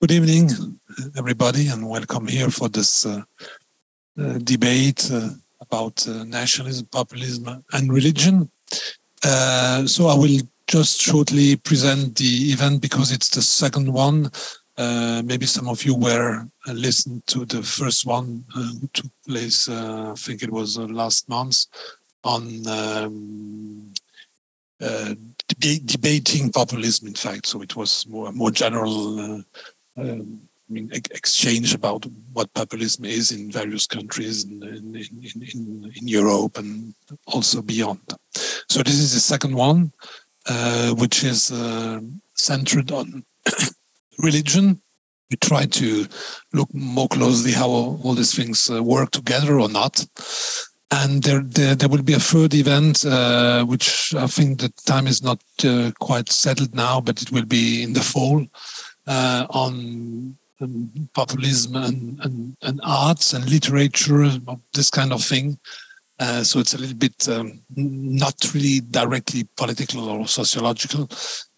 Good evening, everybody, and welcome here for this uh, uh, debate uh, about uh, nationalism, populism, and religion. Uh, so I will just shortly present the event because it's the second one. Uh, maybe some of you were listened to the first one who took place. I think it was last month on um, debating populism. In fact, so it was more more general um, I mean, exchange about what populism is in various countries in, in, in, in, Europe and also beyond. So this is the second one, uh, which is uh, centered on religion. We try to look more closely how all these things uh, work together or not. And there, there, there, will be a third event, uh, which I think the time is not uh, quite settled now, but it will be in the fall uh, on um, populism and, and, and, arts and literature, this kind of thing. Uh, so it's a little bit um, not really directly political or sociological,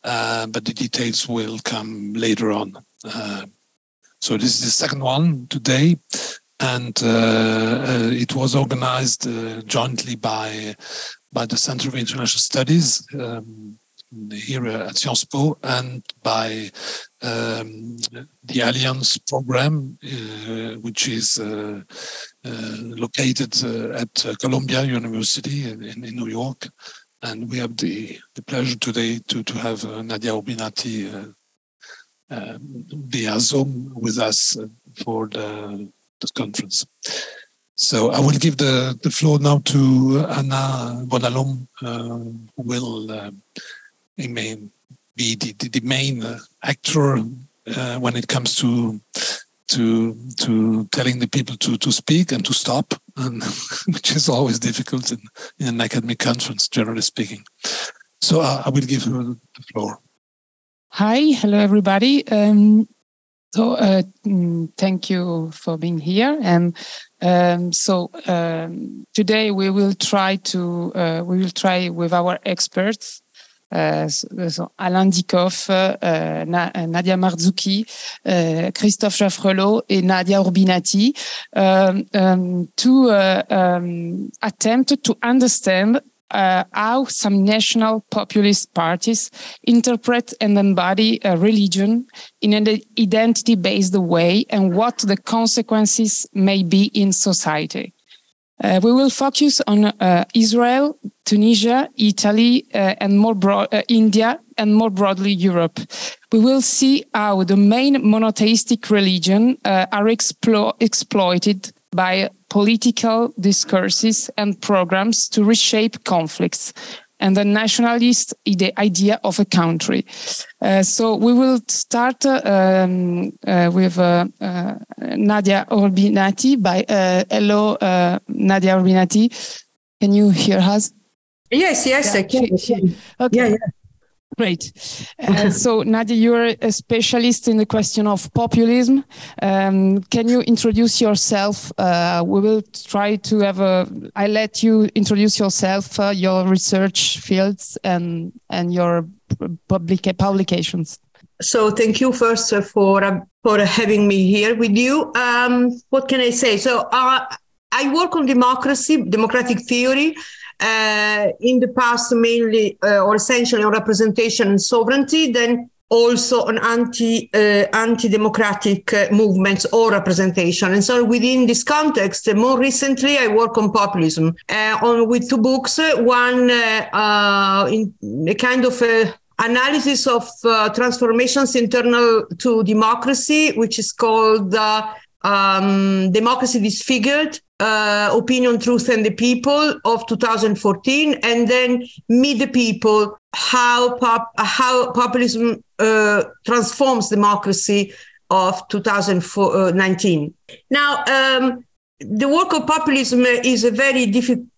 uh, but the details will come later on. Uh, so this is the second one today, and uh, uh, it was organized jointly by by the Center for International Studies. Um, here at Sciences Po and by um, the Alliance program, uh, which is uh, uh, located uh, at Columbia University in, in, New York. And we have the, the pleasure today to, to have uh, Nadia Urbinati uh, um, via Zoom with us for the, the conference. So I will give the, the floor now to Anna Bonalom, who will he may be the, the, the main actor uh, when it comes to to to telling the people to to speak and to stop, and which is always difficult in, in an academic conference, generally speaking. So uh, I will give her the floor. Hi, hello everybody. Um, so uh, mm, thank you for being here. And um, so um, today we will try to uh, we will try with our experts Alain Dieckhoff, euh, euh, Nadia Marzouki, Christophe Jaffrelot et Nadia Urbinati um, to um, attempt to understand uh, how some national populist parties interpret and embody religion in an identity based way and what the consequences may be in society. Uh, we will focus on uh, Israel, Tunisia, Italy, uh, and more broad, uh, India, and more broadly Europe. We will see how the main monotheistic religion uh, are explo exploited by political discourses and programs to reshape conflicts and the nationalist idea of a country. Uh, so we will start um, uh, with uh, uh Nadia Urbinati. By uh, hello, uh, Nadia Urbinati. Can you hear us? Yes, yes, yeah. I can. Okay. Yeah, yeah. Great. Uh, so, Nadia, you're a specialist in the question of populism. Um, can you introduce yourself? Uh, we will try to have a. I let you introduce yourself, uh, your research fields, and and your public publications. So, thank you first for uh, for having me here with you. Um, what can I say? So, uh, I work on democracy, democratic theory uh, in the past mainly uh, or essentially on representation and sovereignty, then also on anti uh, anti-democratic uh, movements or representation. And so within this context, uh, more recently, I work on populism uh, on with two books. One in a kind of a analysis of transformations internal to democracy, which is called um, Democracy Disfigured, uh, Opinion, Truth, and the People of 2014, and then Meet the People, how, pop, how populism uh, transforms democracy of 2019. Now, um, the work of populism is a very difficult,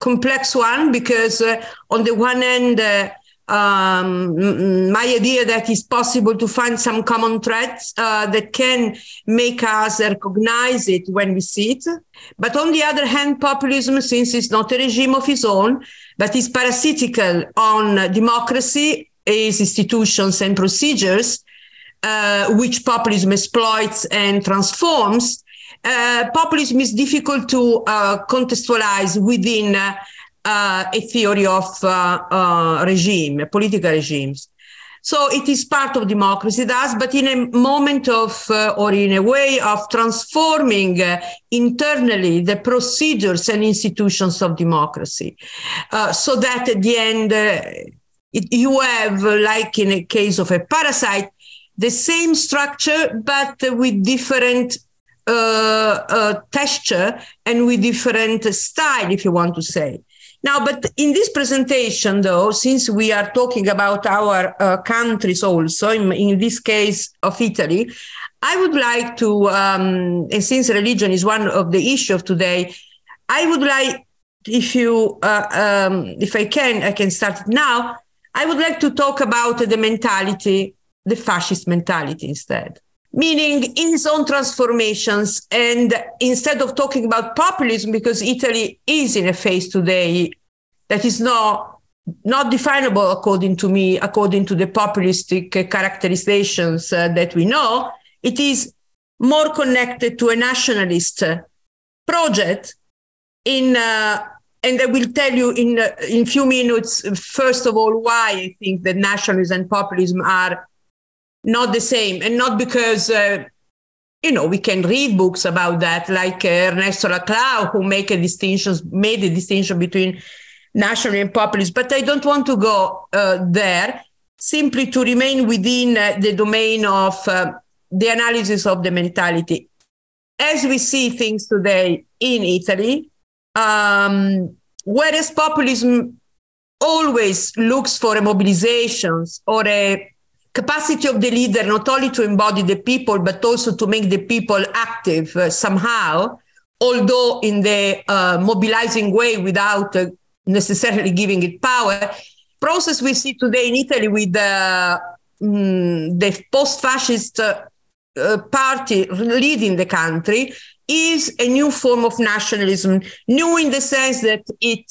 complex one because, uh, on the one hand, uh, um, my idea that it's possible to find some common threads uh, that can make us recognize it when we see it. But on the other hand, populism, since it's not a regime of its own, but is parasitical on democracy, its institutions and procedures, uh, which populism exploits and transforms, uh, populism is difficult to uh, contextualize within uh, uh, a theory of regime, political regimes. So it is part of democracy, thus, but in a moment of, uh, or in a way of transforming uh, internally the procedures and institutions of democracy, uh, so that at the end it, you have, like in a case of a parasite, the same structure but with different uh, uh, texture and with different style, if you want to say. Now, but in this presentation, though, since we are talking about our uh, countries also, in, in, this case of Italy, I would like to, um, and since religion is one of the issues of today, I would like, if you, uh, um, if I can, I can start now. I would like to talk about the mentality, the fascist mentality instead meaning in its own transformations. And instead of talking about populism, because Italy is in a phase today that is not not definable according to me, according to the populistic characterizations uh, that we know, it is more connected to a nationalist project in uh, and I will tell you in uh, in few minutes. First of all, why I think that nationalism and populism are not the same, and not because uh, you know we can read books about that, like uh, Ernesto Laclau, who make a distinction, made a distinction between national and populist. But I don't want to go uh, there. Simply to remain within uh, the domain of uh, the analysis of the mentality, as we see things today in Italy. Um, whereas populism always looks for a mobilizations or a capacity of the leader not only to embody the people but also to make the people active uh, somehow although in the uh, mobilizing way without uh, necessarily giving it power. Process we see today in italy with the, mm, the post-fascist uh, uh, party leading the country is a new form of nationalism new in the sense that it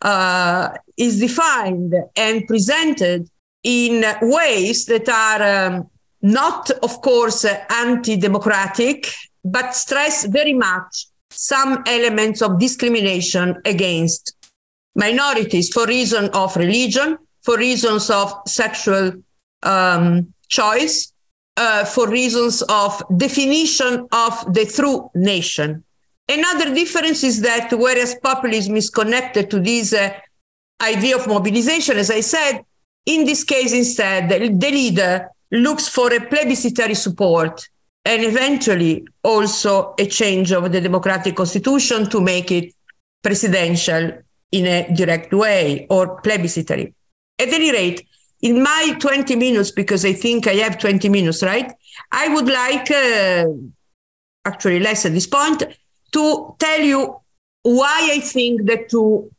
uh, is defined and presented in ways that are um, not, of course, uh, anti democratic, but stress very much some elements of discrimination against minorities for reason of religion, for reasons of sexual um, choice, uh, for reasons of definition of the true nation. Another difference is that whereas populism is connected to this uh, idea of mobilization, as I said, in this case, instead, the leader looks for a plebiscitary support and eventually also a change of the democratic constitution to make it presidential in a direct way or plebiscitary. At any rate, in my 20 minutes, because I think I have 20 minutes, right? I would like, uh, actually less at this point, to tell you why I think that to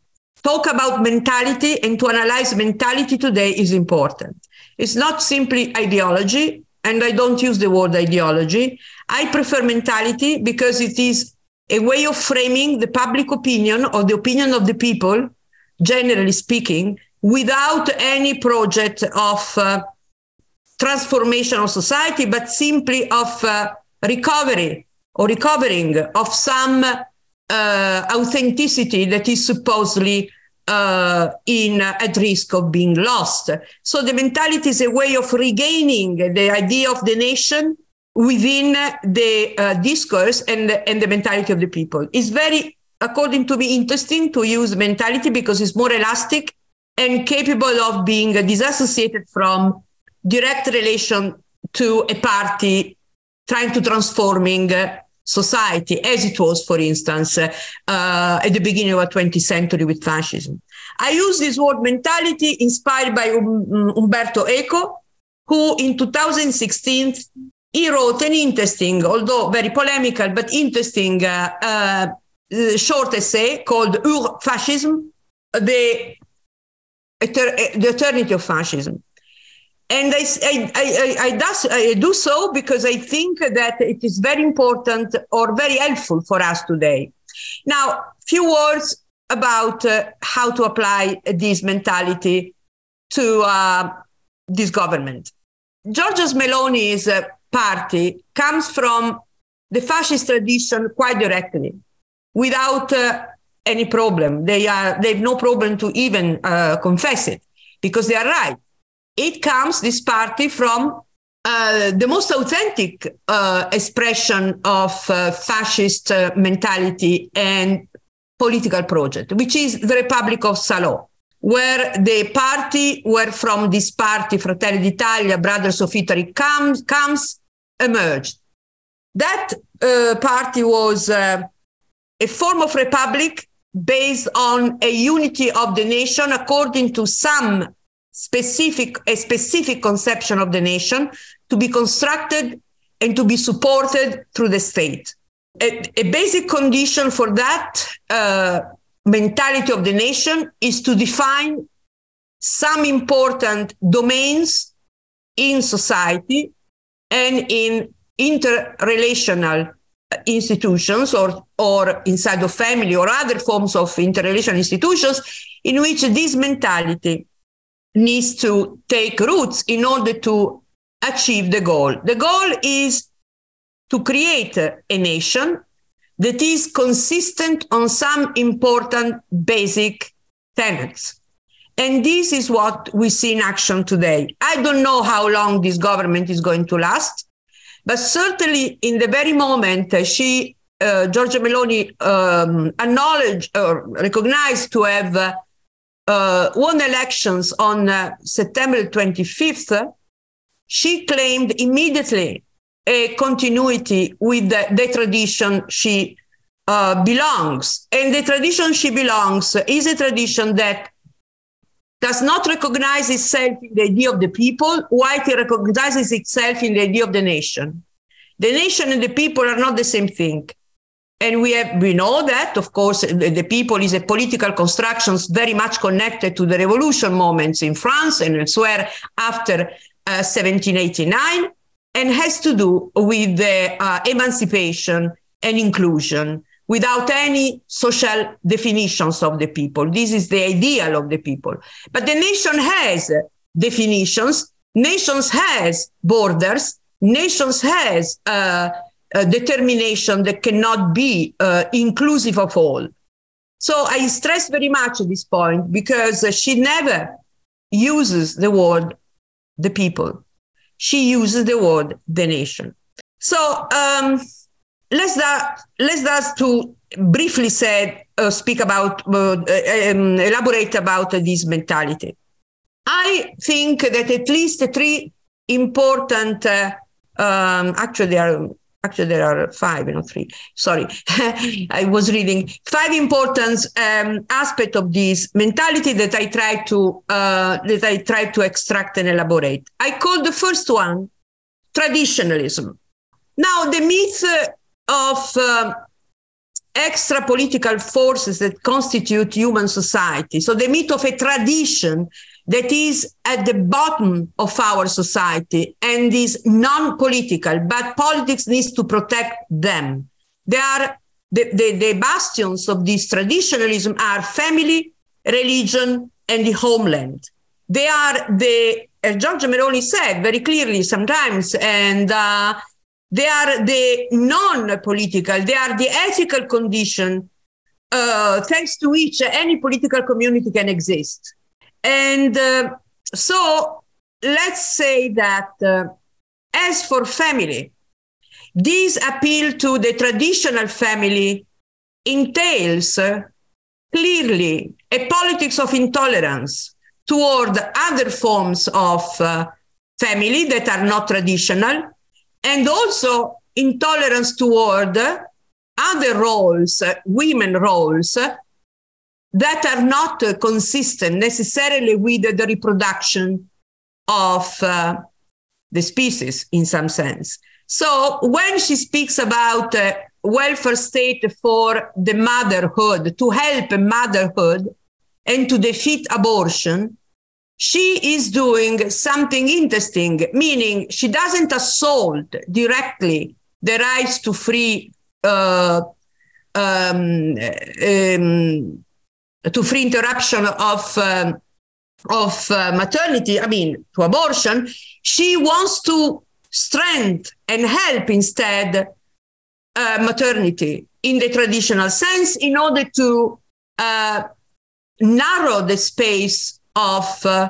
talk about mentality and to analyze mentality today is important. It's not simply ideology, and I don't use the word ideology. I prefer mentality because it is a way of framing the public opinion or the opinion of the people, generally speaking, without any project of uh, transformation of society, but simply of uh, recovery or recovering of some uh, authenticity that is supposedly uh, in uh, at risk of being lost. So the mentality is a way of regaining the idea of the nation within the uh, discourse and and the mentality of the people. It's very, according to me, interesting to use mentality because it's more elastic and capable of being disassociated from direct relation to a party trying to transforming society, as it was, for instance, uh, at the beginning of the 20th century with fascism. I use this word mentality inspired by um, Umberto Eco, who in 2016 he wrote an interesting, although very polemical, but interesting uh, uh, short essay called Ur Fascism, the, the eternity of fascism and I, I, I, I, does, I do so because I think that it is very important or very helpful for us today. Now, few words about uh, how to apply this mentality to uh, this government. Giorgia Meloni's uh, party comes from the fascist tradition quite directly, without uh, any problem. They are they have no problem to even uh, confess it because they are right. It comes this party from uh, the most authentic uh, expression of uh, fascist uh, mentality and political project, which is the Republic of Salò, where the party, where from this party, Fratelli d'Italia, Brothers of Italy, comes, comes emerged. That uh, party was a form of republic based on a unity of the nation according to some specific a specific conception of the nation to be constructed and to be supported through the state. A, a basic condition for that uh, mentality of the nation is to define some important domains in society and in interrelational institutions or, or inside of family or other forms of interrelational institutions in which this mentality needs to take roots in order to achieve the goal. The goal is to create a nation that is consistent on some important basic tenets. And this is what we see in action today. I don't know how long this government is going to last. But certainly, in the very moment uh, she, uh, Giorgia Meloni, um, acknowledged or recognized to have uh, uh won elections on uh, September 25th, she claimed immediately a continuity with the, the tradition she uh, belongs. And the tradition she belongs is a tradition that does not recognize itself in the idea of the people, while it recognizes itself in the idea of the nation. The nation and the people are not the same thing. And we have, we know that, of course, the, the people is a political construction very much connected to the revolution moments in France and elsewhere after uh, 1789, and has to do with the uh, emancipation and inclusion without any social definitions of the people. This is the ideal of the people. But the nation has definitions, nations has borders, nations has uh, a determination that cannot be uh, inclusive of all. So I stress very much at this point because she never uses the word the people. She uses the word the nation. So um, let's that let's that to briefly say uh, speak about uh, um, elaborate about this mentality. I think that at least three important uh, um, actually there are actually there are five not three. Sorry. I was reading five important um, aspects of this mentality that i try to uh, that i try to extract and elaborate. I call the first one traditionalism. Now the myth of uh, extra political forces that constitute human society. So the myth of a tradition that is at the bottom of our society and is non-political, but politics needs to protect them. They are the, the, the bastions of this traditionalism are family, religion, and the homeland. They are the, as Giorgia Meloni said very clearly sometimes, and uh, they are the non-political, they are the ethical condition uh, thanks to which any political community can exist. And uh, so let's say that uh, as for family, this appeal to the traditional family entails uh, clearly a politics of intolerance toward other forms of uh, family that are not traditional and also intolerance toward other roles, women roles, that are not consistent necessarily with the reproduction of uh, the species in some sense. So when she speaks about uh, welfare state for the motherhood, to help motherhood and to defeat abortion, she is doing something interesting, meaning she doesn't assault directly the rights to free uh, um, um, to free interruption of um, of uh, maternity, I mean, to abortion, she wants to strengthen and help instead uh, maternity in the traditional sense in order to uh, narrow the space of uh,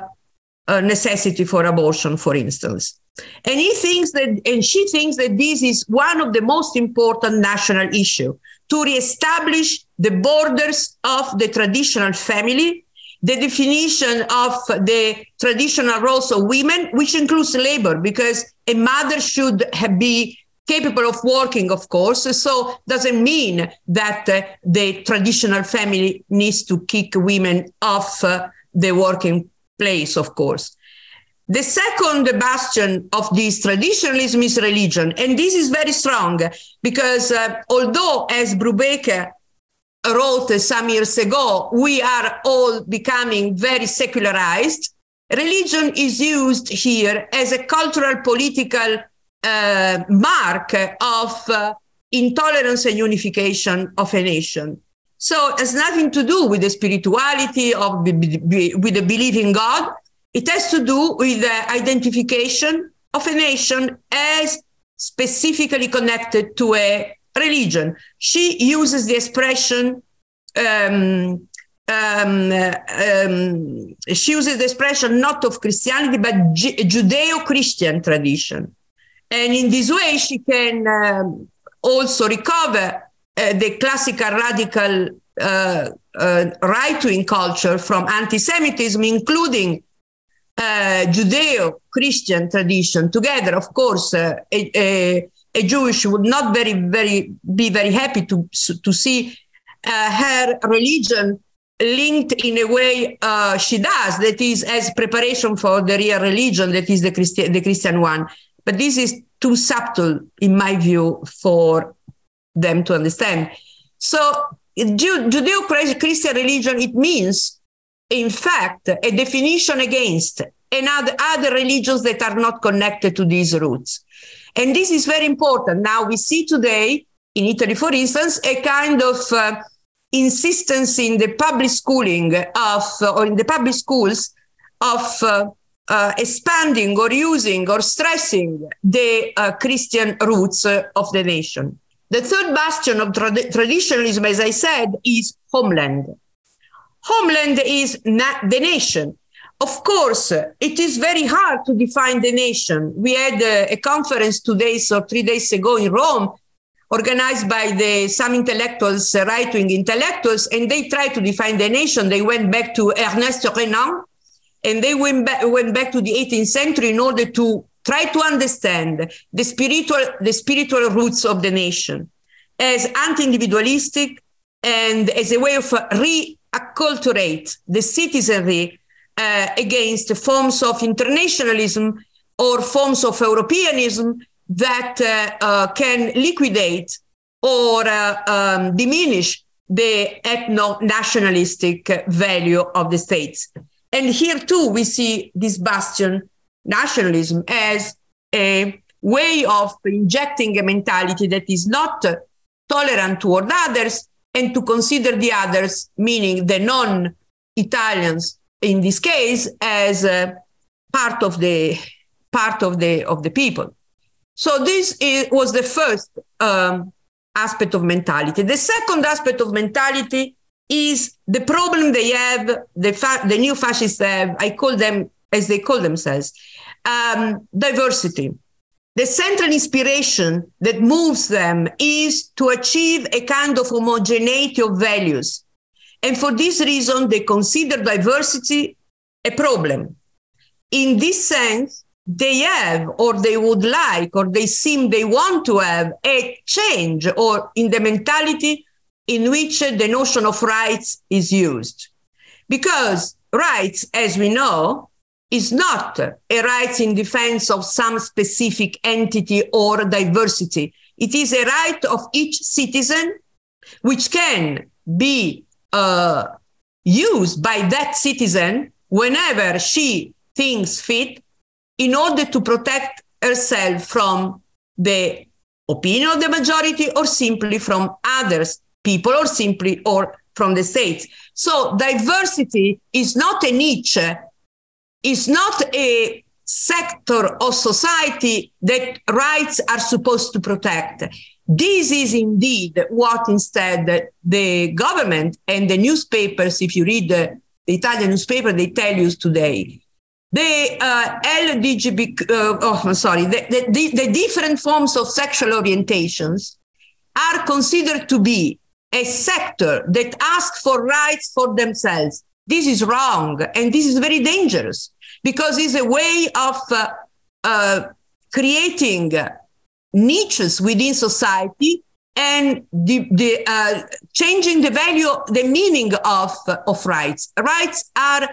necessity for abortion, for instance. And he thinks that, and she thinks that this is one of the most important national issue to reestablish the borders of the traditional family, the definition of the traditional roles of women, which includes labor, because a mother should be capable of working, of course. So doesn't mean that uh, the traditional family needs to kick women off uh, the working place, of course. The second bastion of this traditionalism is religion. And this is very strong because uh, although, as Brubaker wrote some years ago, we are all becoming very secularized, religion is used here as a cultural, political uh, mark of uh, intolerance and unification of a nation. So it has nothing to do with the spirituality of with the belief in God it has to do with the identification of a nation as specifically connected to a religion. She uses the expression, um, um, um, she uses the expression not of Christianity, but Judeo Christian tradition. And in this way, she can um, also recover uh, the classical radical uh, uh, right wing culture from anti Semitism, including uh, Judeo-Christian tradition together, of course, uh, a, a, a, Jewish would not very, very be very happy to to see uh, her religion linked in a way she does, that is as preparation for the real religion, that is the Christian, the Christian one. But this is too subtle, in my view, for them to understand. So, Judeo-Christian religion, it means in fact, a definition against and other religions that are not connected to these roots. And this is very important. Now we see today in Italy, for instance, a kind of uh, insistence in the public schooling of, uh, or in the public schools of uh, uh expanding or using or stressing the uh, Christian roots uh, of the nation. The third bastion of tra- traditionalism, as I said, is homeland. Homeland is the nation. Of course, it is very hard to define the nation. We had a, a conference two days or three days ago in Rome, organized by the some intellectuals, uh, right-wing intellectuals, and they tried to define the nation. They went back to Ernest Renan, and they went back, went back to the 18th century in order to try to understand the spiritual the spiritual roots of the nation as anti-individualistic and as a way of re acculturate the citizenry uh, against forms of internationalism or forms of Europeanism that uh, uh, can liquidate or uh, um, diminish the ethno nationalistic value of the states. And here too, we see this bastion nationalism as a way of injecting a mentality that is not tolerant toward others and to consider the others, meaning the non Italians in this case, as a part of the part of the of the people. So this is, was the first um, aspect of mentality. The second aspect of mentality is the problem they have, the, fa- the new fascists have, I call them as they call themselves, um, diversity. The central inspiration that moves them is to achieve a kind of homogeneity of values. And for this reason, they consider diversity a problem. In this sense, they have, or they would like, or they seem they want to have a change or in the mentality in which the notion of rights is used. Because rights, as we know, is not a right in defense of some specific entity or diversity. It is a right of each citizen, which can be uh, used by that citizen whenever she thinks fit in order to protect herself from the opinion of the majority or simply from others people or simply or from the states so diversity is not a niche is not a sector of society that rights are supposed to protect. This is indeed what instead the government and the newspapers, if you read the, the Italian newspaper, they tell you today. The uh, uh, oh, I'm sorry, the, the, the different forms of sexual orientations are considered to be a sector that asks for rights for themselves. This is wrong, and this is very dangerous because it's a way of uh, uh, creating niches within society and the, the uh, changing the value, the meaning of, of rights. Rights are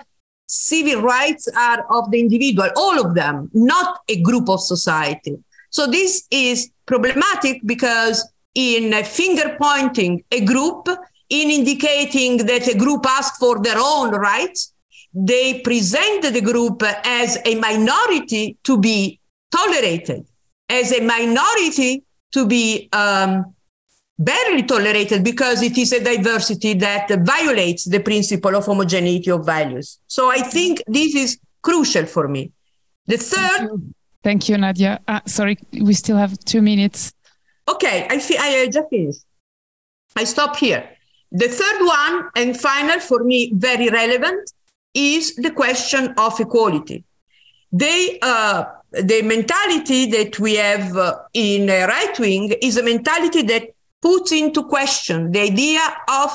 civil rights are of the individual, all of them, not a group of society. So this is problematic because in finger pointing a group, in indicating that a group asks for their own rights, they present the group as a minority to be tolerated, as a minority to be um, barely tolerated because it is a diversity that violates the principle of homogeneity of values. So I think this is crucial for me. The third. Thank you, Thank you Nadia. Uh, sorry, we still have two minutes. Okay, I, fi- I just finished. I stop here. The third one and final for me, very relevant, is the question of equality. They, uh, the mentality that we have uh, in right wing is a mentality that puts into question the idea of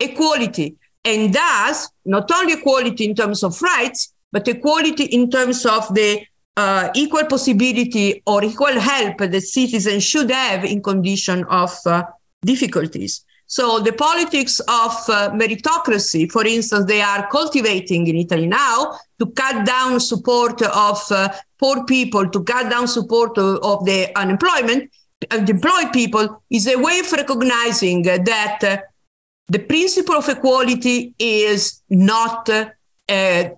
equality and thus not only equality in terms of rights, but equality in terms of the uh, equal possibility or equal help that citizens should have in condition of uh, difficulties. So the politics of uh, meritocracy, for instance, they are cultivating in Italy now to cut down support of uh, poor people, to cut down support of, of the unemployment, employed people, is a way of recognizing that uh, the principle of equality is not uh,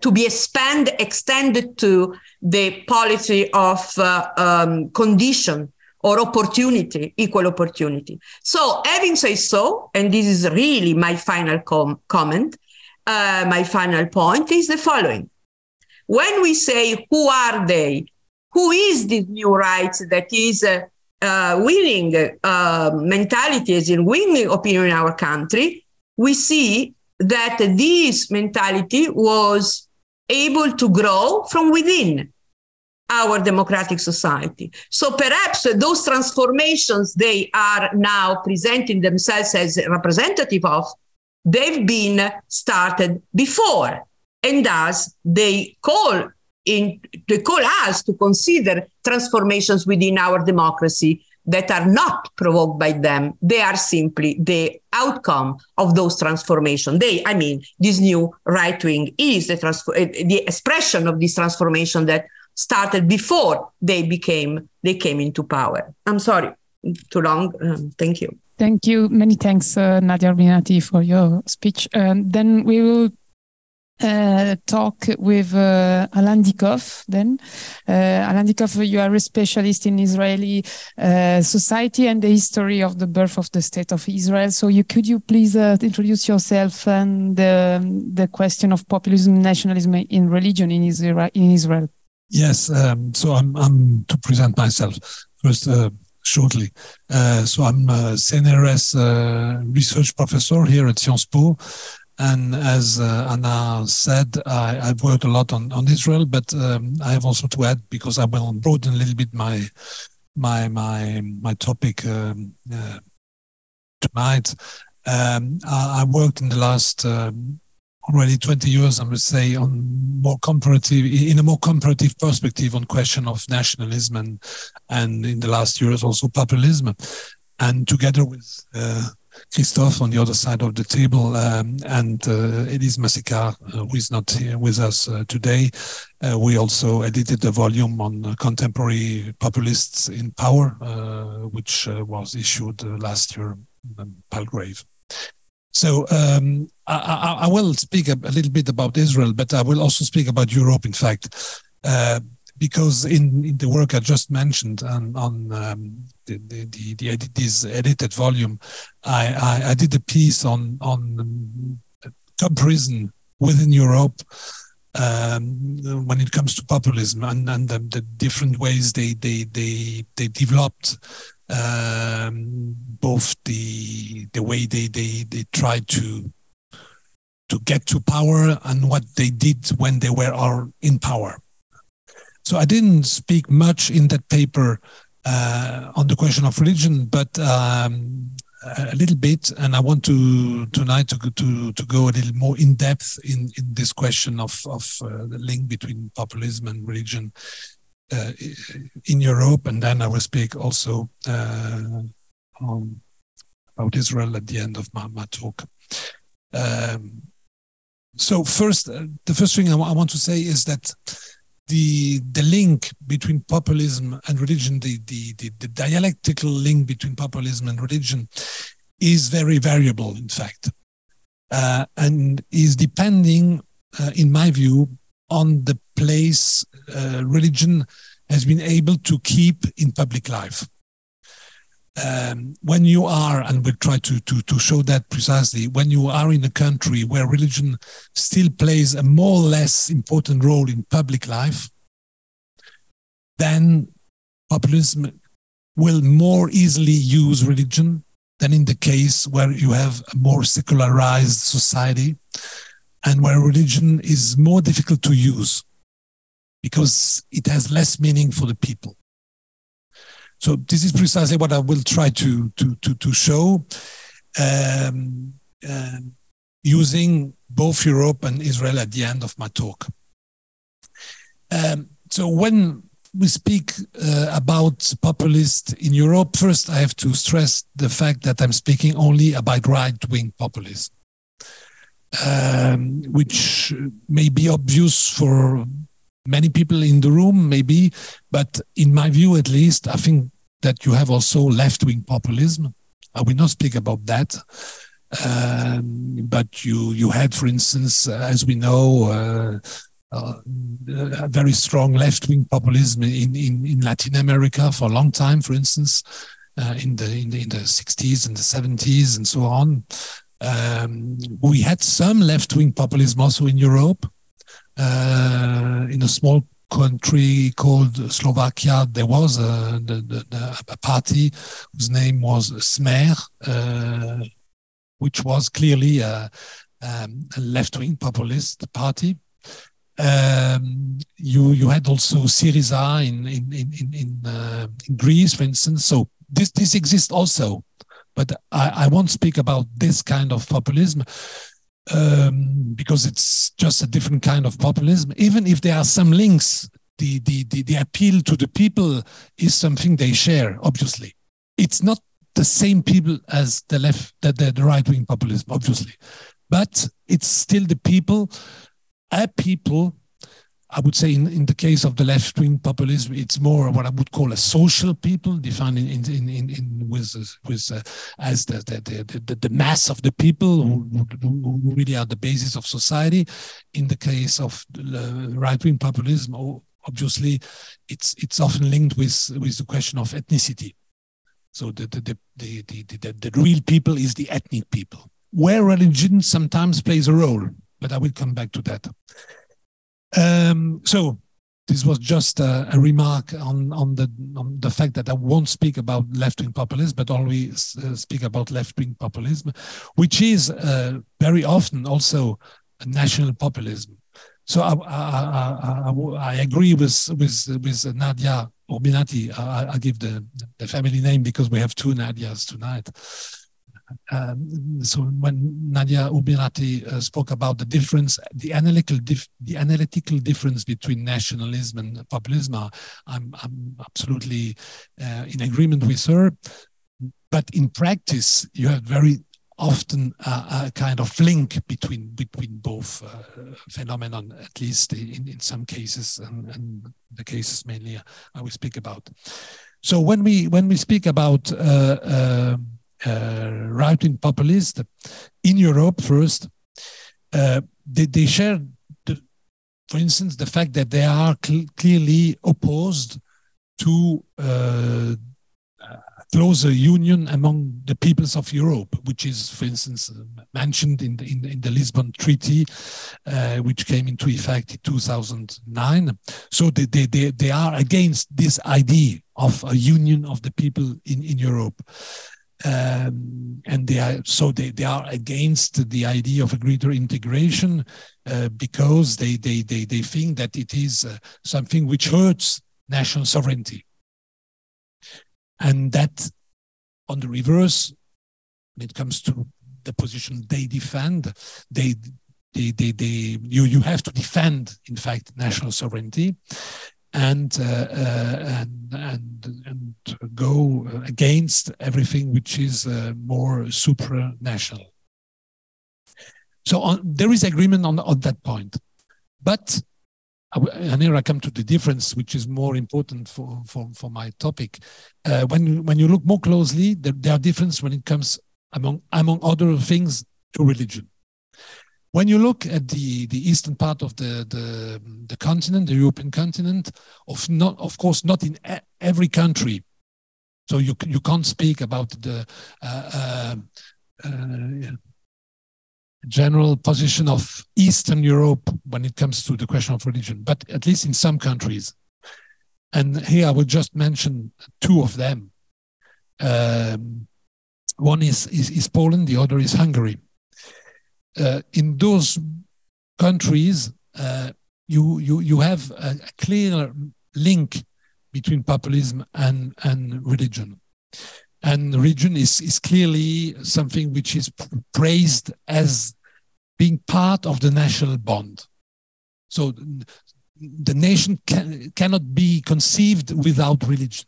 to be expand, extended to the policy of uh, um, condition or opportunity, equal opportunity. So, having said so, and this is really my final com- comment, uh, my final point is the following. When we say, who are they? Who is this new rights that is uh, uh, winning uh, mentality, as in winning opinion in our country? We see that this mentality was able to grow from within our democratic society. So perhaps those transformations they are now presenting themselves as representative of, they've been started before. And thus they call in they call us to consider transformations within our democracy that are not provoked by them. They are simply the outcome of those transformations. They, I mean, this new right wing is the, transfer, eh, the expression of this transformation that started before they became they came into power. I'm sorry, too long. Um, thank you. Thank you. Many thanks, uh, Nadia Urbinati, for your speech. Um, then we will uh, talk with uh, Alain Dieckhoff then. Uh, Alain Dieckhoff, you are a specialist in Israeli uh, society and the history of the birth of the state of Israel. So you could you please uh, introduce yourself and um, the question of populism, nationalism in religion in Israel? In Israel? Yes, um, so I'm, I'm to present myself first uh, shortly. Uh, so I'm a CNRS uh, research professor here at Sciences Po. And as uh, Anna said, I, have worked a lot on, on Israel, but um, I have also to add, because I will broaden a little bit my my my my topic um, uh, tonight. Um, I, I, worked in the last um, already 20 years, I would say, on more comparative, in a more comparative perspective on question of nationalism and, and in the last years also populism. And together with uh, Christophe on the other side of the table um, and uh, Elise uh, who is not here with us uh, today, uh, we also edited a volume on uh, contemporary populists in power, uh, which was issued last year in Palgrave. So um, I, I, will speak a, little bit about Israel, but I will also speak about Europe, in fact, uh, because in, in, the work I just mentioned on, on um, the, the, the, the this edited volume, I, I, I, did a piece on on comparison within Europe um, when it comes to populism and, and the, the, different ways they they they they developed um, both the the way they they they tried to to get to power and what they did when they were all in power. So I didn't speak much in that paper uh, on the question of religion, but um, a little bit, and I want to tonight to to to go a little more in depth in in this question of of uh, the link between populism and religion uh, in Europe, and then I will speak also uh, about Israel at the end of my, my talk. Um, so first, uh, the first thing I, I want to say is that the the link between populism and religion, the, the, the, the, dialectical link between populism and religion is very variable, in fact, uh, and is depending, uh, in my view, on the place religion has been able to keep in public life. Um, when you are, and we'll try to, to, to show that precisely, when you are in a country where religion still plays a more or less important role in public life, then populism will more easily use religion than in the case where you have a more secularized society and where religion is more difficult to use because it has less meaning for the people. So this is precisely what I will try to to to, to show, um, uh, using both Europe and Israel at the end of my talk. Um, so when we speak uh, about populists in Europe, first I have to stress the fact that I'm speaking only about right-wing populism, um, which may be obvious for many people in the room, maybe, but in my view, at least, I think that you have also left wing populism. I will not speak about that. Um, but you you had, for instance, uh, as we know, uh, uh, very strong left wing populism in, in, in Latin America for a long time, for instance, uh, in the in the in the 60s and the 70s and so on. Um, we had some left wing populism also in Europe, uh, in a small country called Slovakia, there was a, the, the, a party whose name was Smer, uh, which was clearly a, um, a left-wing populist party. Um, you you had also Syriza in in in in, uh, in Greece, for instance. So this this exists also, but I, I won't speak about this kind of populism um, because it's just a different kind of populism. Even if there are some links, the, the, the, the appeal to the people is something they share, obviously. It's not the same people as the left, the, the, the right wing populism, obviously. But it's still the people, a people I would say in, in the case of the left wing populism, it's more what I would call a social people, defined in, in, in, in with, with uh, as the, the, the, the, mass of the people who, who, really are the basis of society. In the case of right wing populism, obviously, it's it's often linked with, with the question of ethnicity. So the, the, the, the, the, the, the real people is the ethnic people, where religion sometimes plays a role, but I will come back to that. Um, so this was just a, a, remark on on the on the fact that I won't speak about left wing populism, but only uh, speak about left wing populism, which is uh, very often also national populism. So I, I, I, I, agree with with with Nadia Urbinati. I, I give the the family name because we have two Nadias tonight. Um, so when Nadia Urbinati uh, spoke about the difference, the analytical, dif the analytical difference between nationalism and populism, I'm, I'm absolutely uh, in agreement with her. But in practice, you have very often a, kind of link between between both uh, phenomenon, at least in, in some cases, and, and the cases mainly I will speak about. So when we when we speak about uh, uh, right-wing populists in Europe first, uh, they, they share, the, for instance, the fact that they are cl clearly opposed to uh, closer union among the peoples of Europe, which is, for instance, mentioned in the, in the, in the Lisbon Treaty, uh, which came into effect in 2009. So they, they, they, they are against this idea of a union of the people in, in Europe. Um, and they are so they, they are against the idea of a greater integration uh, because they, they they they think that it is uh, something which hurts national sovereignty. And that on the reverse when it comes to the position they defend they they they, they you you have to defend in fact national sovereignty and uh, uh, and and and go against everything which is uh, more supranational so on, there is agreement on on that point but and here I come to the difference, which is more important for, for, for my topic. Uh, when, when you look more closely, there, there are differences when it comes, among, among other things, to religion. When you look at the, the eastern part of the, the, the continent, the European continent, of, not, of course, not in every country. So you, you can't speak about the uh, uh, general position of Eastern Europe when it comes to the question of religion, but at least in some countries. And here I will just mention two of them. Um, one is, is, is, Poland, the other is Hungary. Uh, in those countries, uh, you, you, you have a, clear link between populism and, and religion and religion is, is clearly something which is praised as being part of the national bond. So the nation can, cannot be conceived without religion.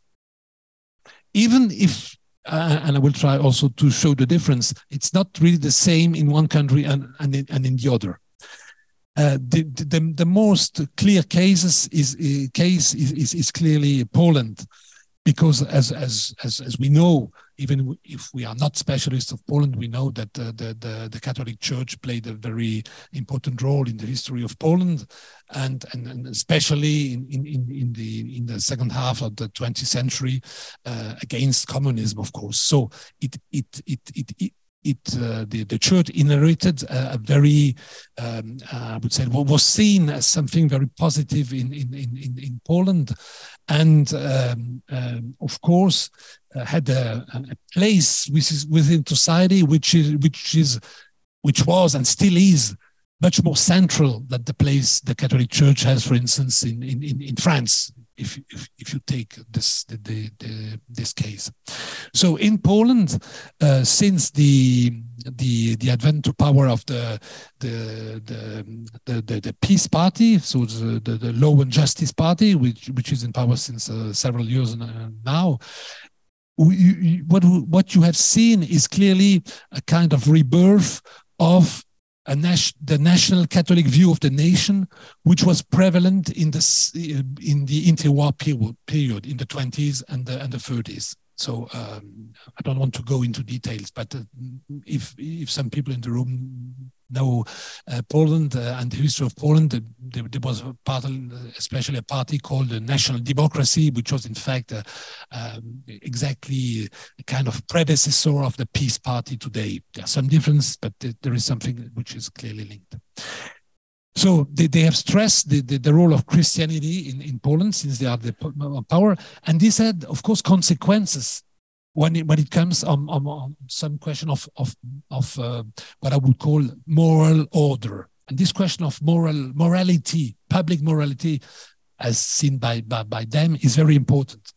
Even if, uh, and I will try also to show the difference, it's not really the same in one country and, and, in, and in the other. Uh, the, the, the most clear cases is, uh, case is, is, is clearly Poland, because as, as, as, as we know, even if we are not specialists of Poland, we know that the, the, the, Catholic Church played a very important role in the history of Poland, and, and, and especially in, in, in, the, in the second half of the 20th century uh, against communism, of course. So it, it, it, it, it it uh, the, the church inherited a, a very um, uh, I would say what was seen as something very positive in in in, in Poland, and um, um, of course had a, a, place is within society which is which is which was and still is much more central than the place the Catholic Church has, for instance, in in in, France if, if, if you take this the, the, the, this case. So in Poland, uh, since the the the advent to power of the the the the, the, the PiS Party, so the, the, the Law and Justice Party, which which is in power since uh, several years now. What what you have seen is clearly a kind of rebirth of nas- the national Catholic view of the nation, which was prevalent in the in the interwar period, period in the 20s and the and the 30s. So um, I don't want to go into details, but uh, if if some people in the room know uh, Poland uh, and the history of Poland, there, there, was a part, especially a party called the National Democracy, which was in fact uh, um, exactly a kind of predecessor of the PiS Party today. There are some differences, but there is something which is clearly linked. So they, they have stressed the, the, the, role of Christianity in, in Poland since they are the power. And this had, of course, consequences when it, when it comes on, on, on some question of, of, of uh, what I would call moral order. And this question of moral morality, public morality, as seen by, by, by them, is very important.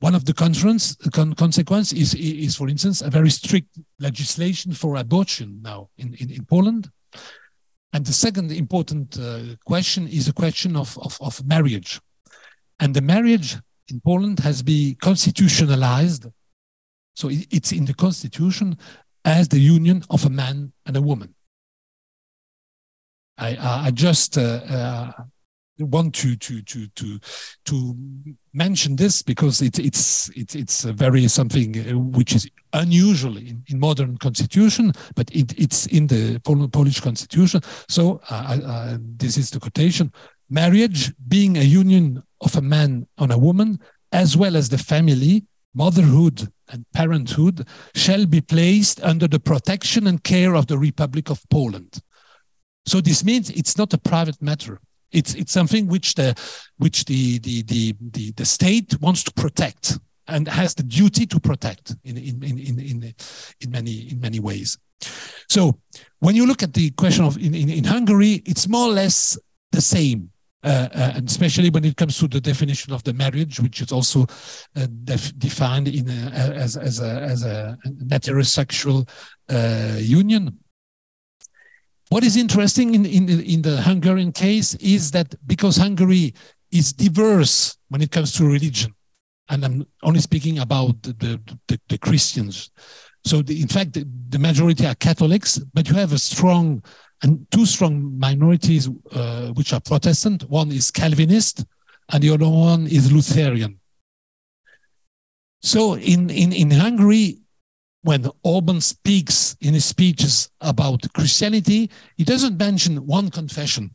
One of the consequence, con consequence is, is, for instance, a very strict legislation for abortion now in, in, in Poland and the second important uh, question is a question of, of, of, marriage. And the marriage in Poland has been constitutionalized. So it's in the constitution as the union of a man and a woman. I, I just uh, uh, want to to to to to mention this because it, it's it's it's very something uh, which is unusual in, in modern constitution, but it, it's in the Polish constitution. So uh, this is the quotation: marriage being a union of a man and a woman, as well as the family, motherhood and parenthood shall be placed under the protection and care of the Republic of Poland. So this means it's not a private matter. It's it's something which the which the the the the, the state wants to protect and has the duty to protect in in in in in, in many in many ways. So when you look at the question of in, in, in Hungary, it's more or less the same. Uh, uh, and especially when it comes to the definition of the marriage, which is also uh, def defined in a, as, as, a, as a, heterosexual uh, union. What is interesting in, in, in the Hungarian case is that because Hungary is diverse when it comes to religion, and I'm only speaking about the, the, the Christians. So the, in fact, the, the, majority are Catholics, but you have a strong and two strong minorities uh, which are Protestant. One is Calvinist, and the other one is Lutheran. So in, in, in Hungary, when Orban speaks in his speeches about Christianity, he doesn't mention one confession.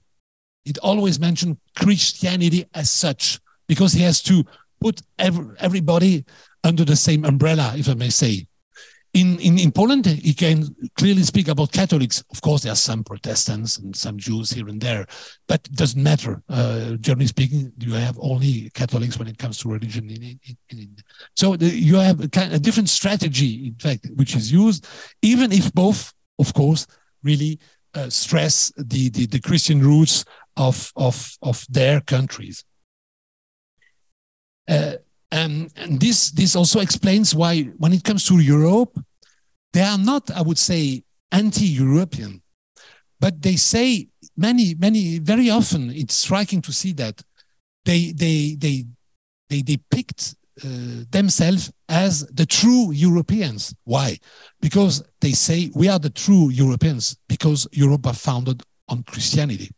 It always mentions Christianity as such, because he has to put every, everybody under the same umbrella, if I may say. In, in, in Poland, he can clearly speak about Catholics. Of course, there are some Protestants and some Jews here and there, but it doesn't matter. Uh, generally speaking, you have only Catholics when it comes to religion. In, in, in, so the, you have a, kind, a different strategy, in fact, which is used, even if both, of course, really uh, stress the, the, the Christian roots of, of, of their countries. Uh, and, and this this also explains why when it comes to Europe, they are not, I would say, anti-European, but they say many, many, very often. It's striking to see that they they they they picked uh, themselves as the true Europeans. Why? Because they say we are the true Europeans because Europe are founded on Christianity.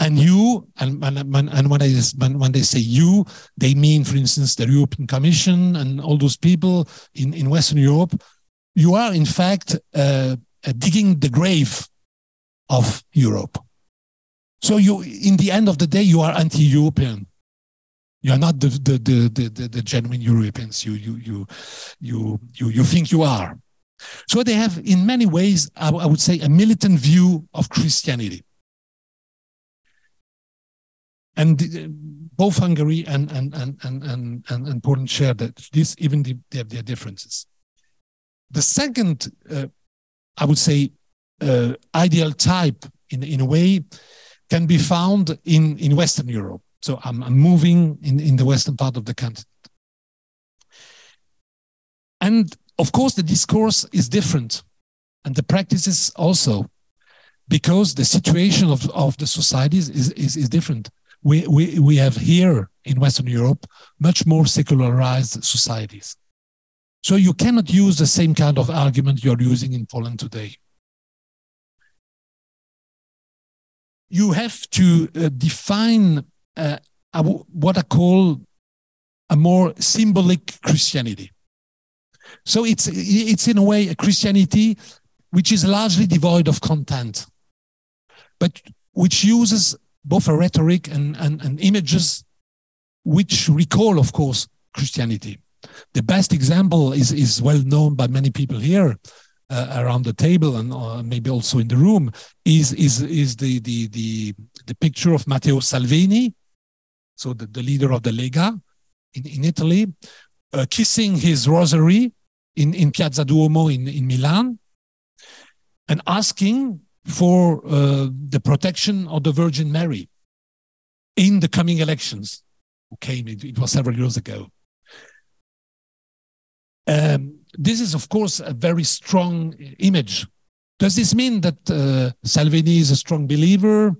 And you, and, and, and when, I, when, they say you, they mean, for instance, the European Commission and all those people in, in Western Europe. You are, in fact, uh, uh, digging the grave of Europe. So you, in the end of the day, you are anti-European. You are not the, the, the, the, the, the genuine Europeans. You, you, you, you, you, you think you are. So they have, in many ways, I, I would say, a militant view of Christianity and the, both Hungary and and and and and, and Poland share that this even the, have their differences. The second, uh, I would say, uh, ideal type in in a way can be found in in Western Europe. So I'm, I'm moving in in the western part of the continent, and of course the discourse is different, and the practices also, because the situation of of the societies is is, is different we, we, we have here in Western Europe much more secularized societies. So you cannot use the same kind of argument you're using in Poland today. You have to uh, define uh, what I call a more symbolic Christianity. So it's, it's in a way a Christianity which is largely devoid of content, but which uses both a rhetoric and, and, and images which recall, of course, Christianity. The best example is, is well known by many people here uh, around the table and uh, maybe also in the room is, is, is the, the, the, the picture of Matteo Salvini, so the, the leader of the Lega in, in Italy, uh, kissing his rosary in, in Piazza Duomo in, in Milan and asking for uh, the protection of the Virgin Mary in the coming elections. Okay, it, it was several years ago. Um, this is, of course, a very strong image. Does this mean that uh, Salvini is a strong believer?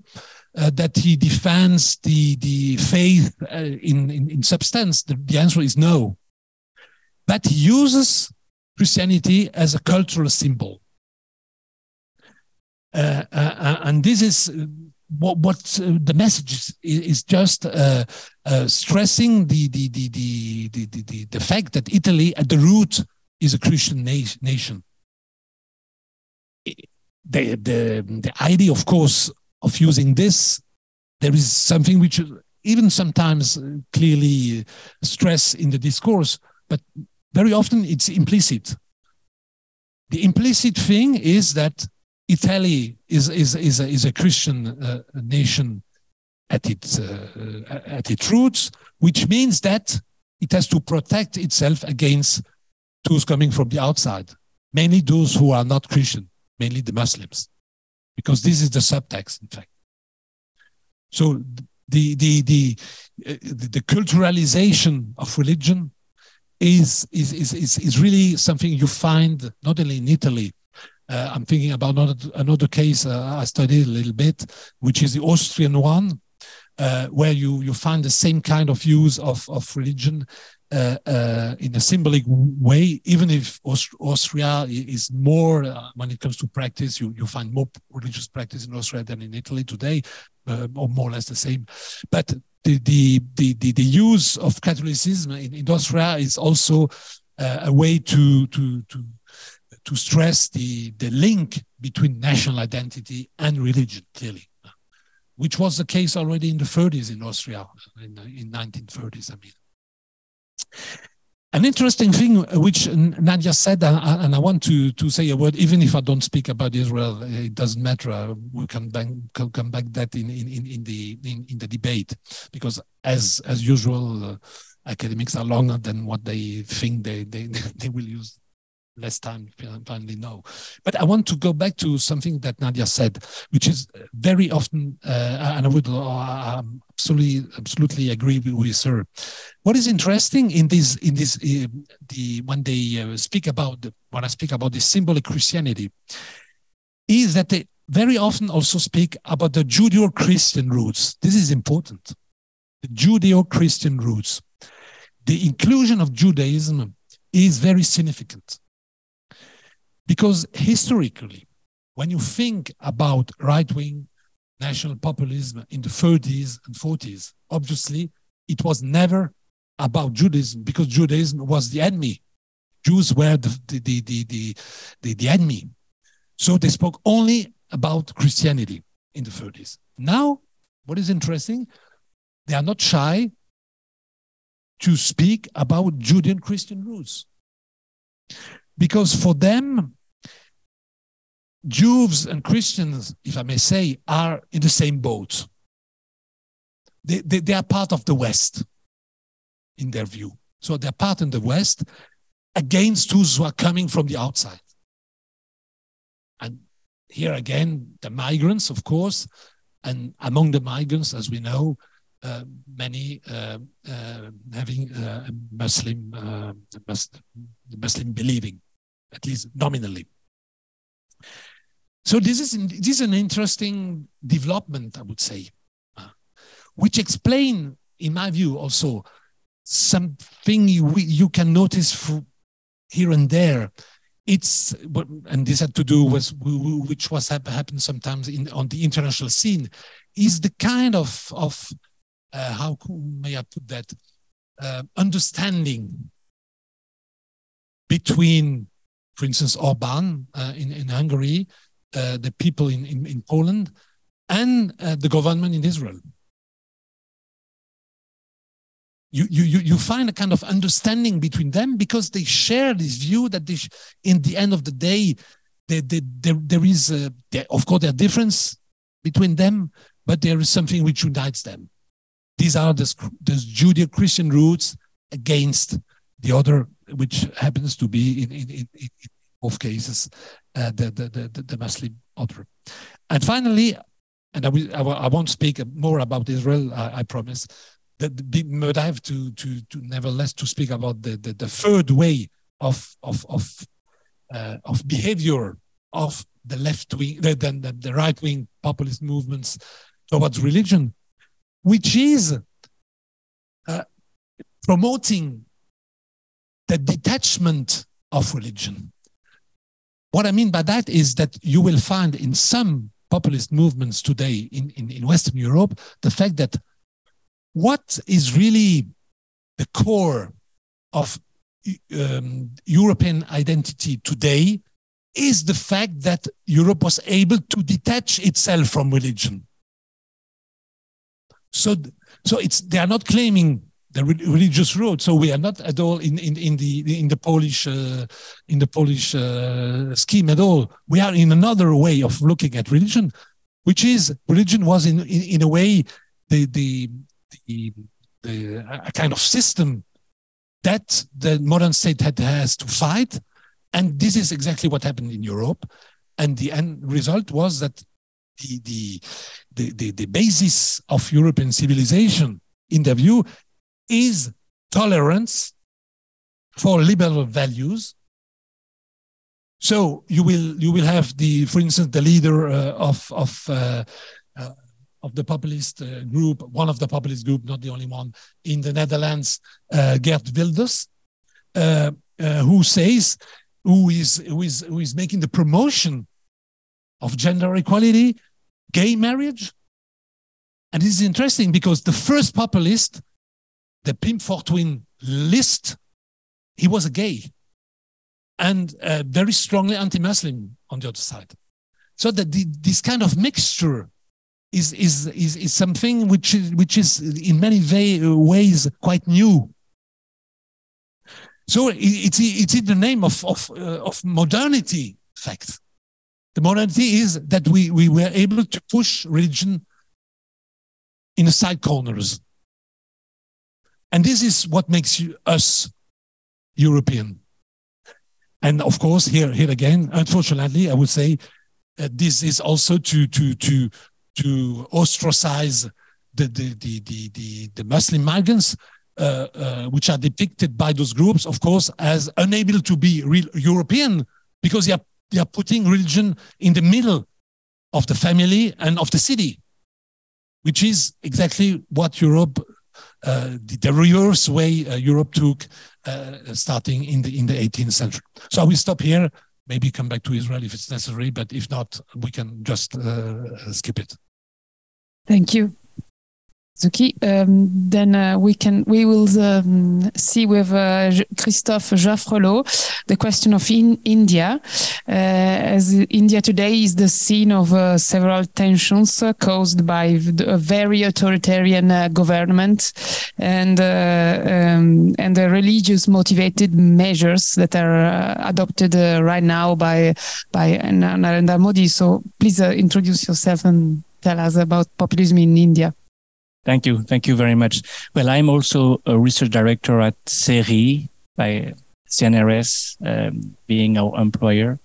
Uh, that he defends the the faith uh, in, in, in substance? The, the answer is no. But he uses Christianity as a cultural symbol. Uh, uh, uh, and this is what, what the message is, just stressing the the, the, the, the, the, fact that Italy at the root is a Christian na- nation. The, the, the idea, of course, of using this, there is something which even sometimes clearly stress in the discourse, but very often it's implicit. The implicit thing is that Italy is, is, is, a, is a Christian uh, nation at its, uh, at its roots, which means that it has to protect itself against those coming from the outside, mainly those who are not Christian, mainly the Muslims, because this is the subtext, in fact. So the the the uh, the, culturalization of religion is is is is really something you find not only in Italy. Uh, I'm thinking about another, another case uh, I studied a little bit, which is the Austrian one, uh, where you you find the same kind of use of of religion uh, uh, in a symbolic way, even if Aust Austria is more, uh, when it comes to practice, you, you find more religious practice in Austria than in Italy today, or more or less the same. But the, the, the, the, the use of Catholicism in, in Austria is also a way to, to, to, to stress the, the link between national identity and religion, clearly which was the case already in the 30s in Austria, in, in 1930s, I mean. An interesting thing which Nadia said, and I want to, to say a word, even if I don't speak about Israel, it doesn't matter. We can back, come back that in, in, in, the, in, in the debate, because as, as usual, uh, academics are longer than what they think they, they, they will use less time finally know. But I want to go back to something that Nadia said, which is very often, uh, and I would uh, absolutely absolutely agree with her. What is interesting in this in this uh, the when they uh, speak about when I speak about the symbolic Christianity, is that they very often also speak about the Judeo-Christian roots. This is important. The Judeo-Christian roots. The inclusion of Judaism is very significant because historically, when you think about right wing national populism in the 30s and 40s, obviously it was never about Judaism because Judaism was the enemy. Jews were the, the, the, the, the, enemy. So they spoke only about Christianity in the 30s. Now, what is interesting, they are not shy to speak about Judeo-Christian roots. Because for them, Jews and Christians, if I may say, are in the same boat. They, they, they are part of the West in their view. So they're part in the West against those who are coming from the outside. And here again, the migrants, of course, and among the migrants, as we know, uh, many uh, uh, having uh, Muslim, uh, Muslim believing, at least nominally. So this is this is an interesting development, I would say, uh, which explain, in my view, also something you you can notice here and there. It's and this had to do with which was happened sometimes in on the international scene, is the kind of of uh, how may I put that uh, understanding between, for instance, Orban uh, in in Hungary the people in, in, in Poland and uh, the government in Israel. You, you, you find a kind of understanding between them because they share this view that they in the end of the day, they, they, there, there is, a, of course, there are difference between them, but there is something which unites them. These are the, the Judeo-Christian roots against the other, which happens to be in, in, in, in both cases uh, the, the, the, the Muslim order. And finally, and I, will, I won't speak more about Israel, I, I promise, that, but I have to, to, to nevertheless to speak about the, the, the third way of, of, of, uh, of behavior of the left wing, the, the, the right wing populist movements towards religion, which is uh, promoting the detachment of religion. What I mean by that is that you will find in some populist movements today in, in, in Western Europe the fact that what is really the core of um, European identity today is the fact that Europe was able to detach itself from religion. So, so it's they are not claiming the religious road. So we are not at all in in, in the in the Polish uh, in the Polish uh, scheme at all. We are in another way of looking at religion, which is religion was in in, in a way the the the, the a kind of system that the modern state had has to fight, and this is exactly what happened in Europe, and the end result was that the the the, the, the basis of European civilization in their view is tolerance for liberal values. So you will you will have the, for instance, the leader uh, of of uh, uh, of the populist uh, group, one of the populist group, not the only one, in the Netherlands, uh, Geert Wilders, uh, who says, who is who is who is making the promotion of gender equality, gay marriage, and this is interesting because the first populist the Pim Fortuyn list, he was a gay and uh, very strongly anti-Muslim on the other side. So that the, this kind of mixture is, is, is, is something which is, which is in many way, ways quite new. So it's, it's in the name of, of, uh, of modernity, fact. The modernity is that we, we were able to push religion in the side corners and this is what makes you, us European. And of course, here, here again, unfortunately, I would say uh, this is also to, to, to, to ostracize the, the, the, the, the, the Muslim migrants, uh, uh, which are depicted by those groups, of course, as unable to be real European because they are, they are putting religion in the middle of the family and of the city, which is exactly what Europe the, the, reverse way uh, Europe took uh, starting in the in the 18th century. So I will stop here. Maybe come back to Israel if it's necessary, but if not, we can just skip it. Thank you. Zuki, um, then uh, we can we will um, see with uh, Christophe Jaffrelot the question of in India, uh, as India today is the scene of uh, several tensions uh, caused by a very authoritarian uh, government and um, and the religious motivated measures that are adopted right now by by Narendra Modi. So please introduce yourself and tell us about populism in India. Thank you. Thank you very much. Well, I'm also a research director at CERI by CNRS, um, being our employer.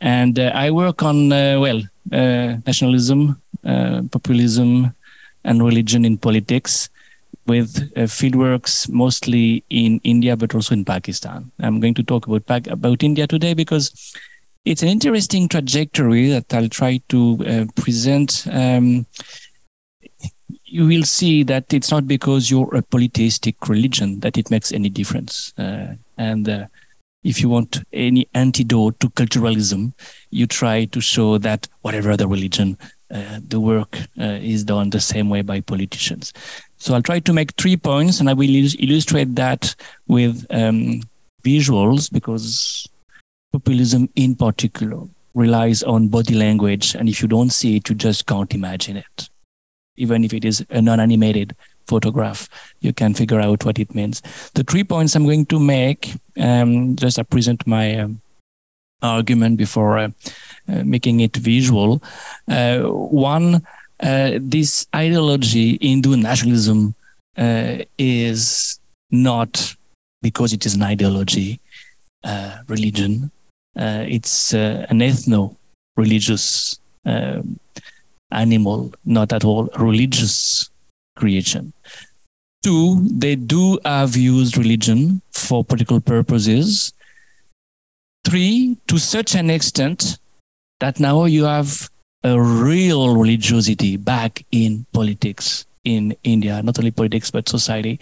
And uh, I work on, uh, well, uh, nationalism, uh, populism, and religion in politics with uh, fieldworks mostly in India, but also in Pakistan. I'm going to talk about, about India today because it's an interesting trajectory that I'll try to uh, present. Um, you will see that it's not because you're a polytheistic religion that it makes any difference. Uh, and uh, if you want any antidote to culturalism, you try to show that whatever other religion, uh, the work uh, is done the same way by politicians. So I'll try to make three points, and I will illustrate that with um, visuals because populism, in particular, relies on body language, and if you don't see it, you just can't imagine it even if it is a non-animated photograph, you can figure out what it means. The three points I'm going to make, um, just I present my um, argument before uh, uh, making it visual. Uh, one, uh, this ideology, Hindu nationalism, uh, is not because it is an ideology, uh, religion. it's an ethno-religious animal, not at all religious creation. Two, they do have used religion for political purposes. Three, to such an extent that now you have a real religiosity back in politics in India, not only politics, but society.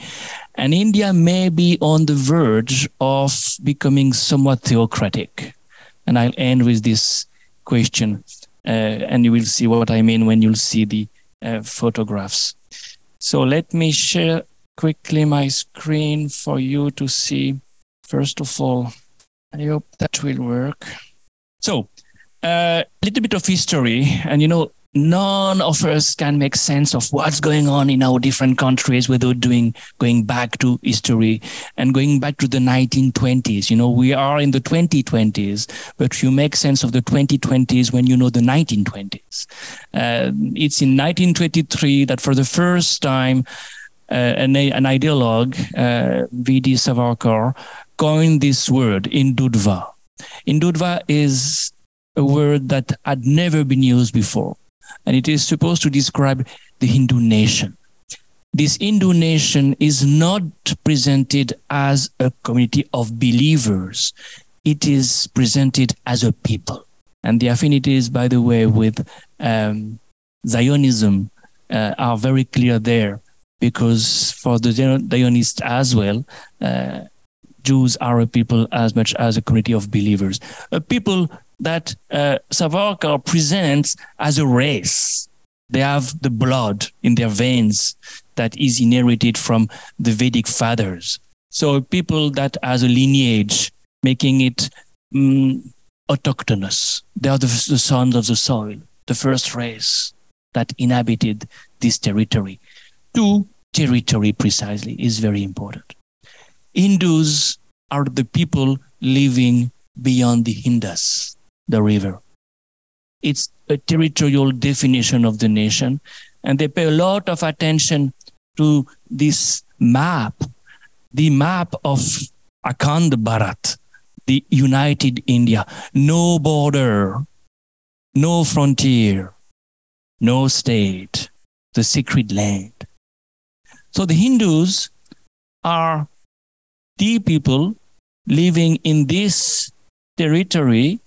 And India may be on the verge of becoming somewhat theocratic. And I'll end with this question and you will see what I mean when you'll see the uh, photographs. So let me share quickly my screen for you to see. First of all, I hope that will work. So uh, a little bit of history, and you know, none of us can make sense of what's going on in our different countries without doing going back to history and going back to the 1920s you know we are in the 2020s but you make sense of the 2020s when you know the 1920s uh, it's in 1923 that for the first time uh, an, an ideologue uh, vd savarkar coined this word hindutva hindutva is a word that had never been used before and it is supposed to describe the Hindu nation. This Hindu nation is not presented as a community of believers, it is presented as a people. And the affinities, by the way, with um, Zionism uh, are very clear there because for the Zionists as well, uh, Jews are a people as much as a community of believers, a people that uh, Savarkar presents as a race. They have the blood in their veins that is inherited from the Vedic fathers. So people that has a lineage, making it um, autochthonous. They are the, the sons of the soil, the first race that inhabited this territory. Two, territory precisely is very important. Hindus are the people living beyond the Indus the river. It's a territorial definition of the nation, and they pay a lot of attention to this map, the map of Akhand Bharat, the united India. No border, no frontier, no state, the sacred land. So the Hindus are the people living in this territory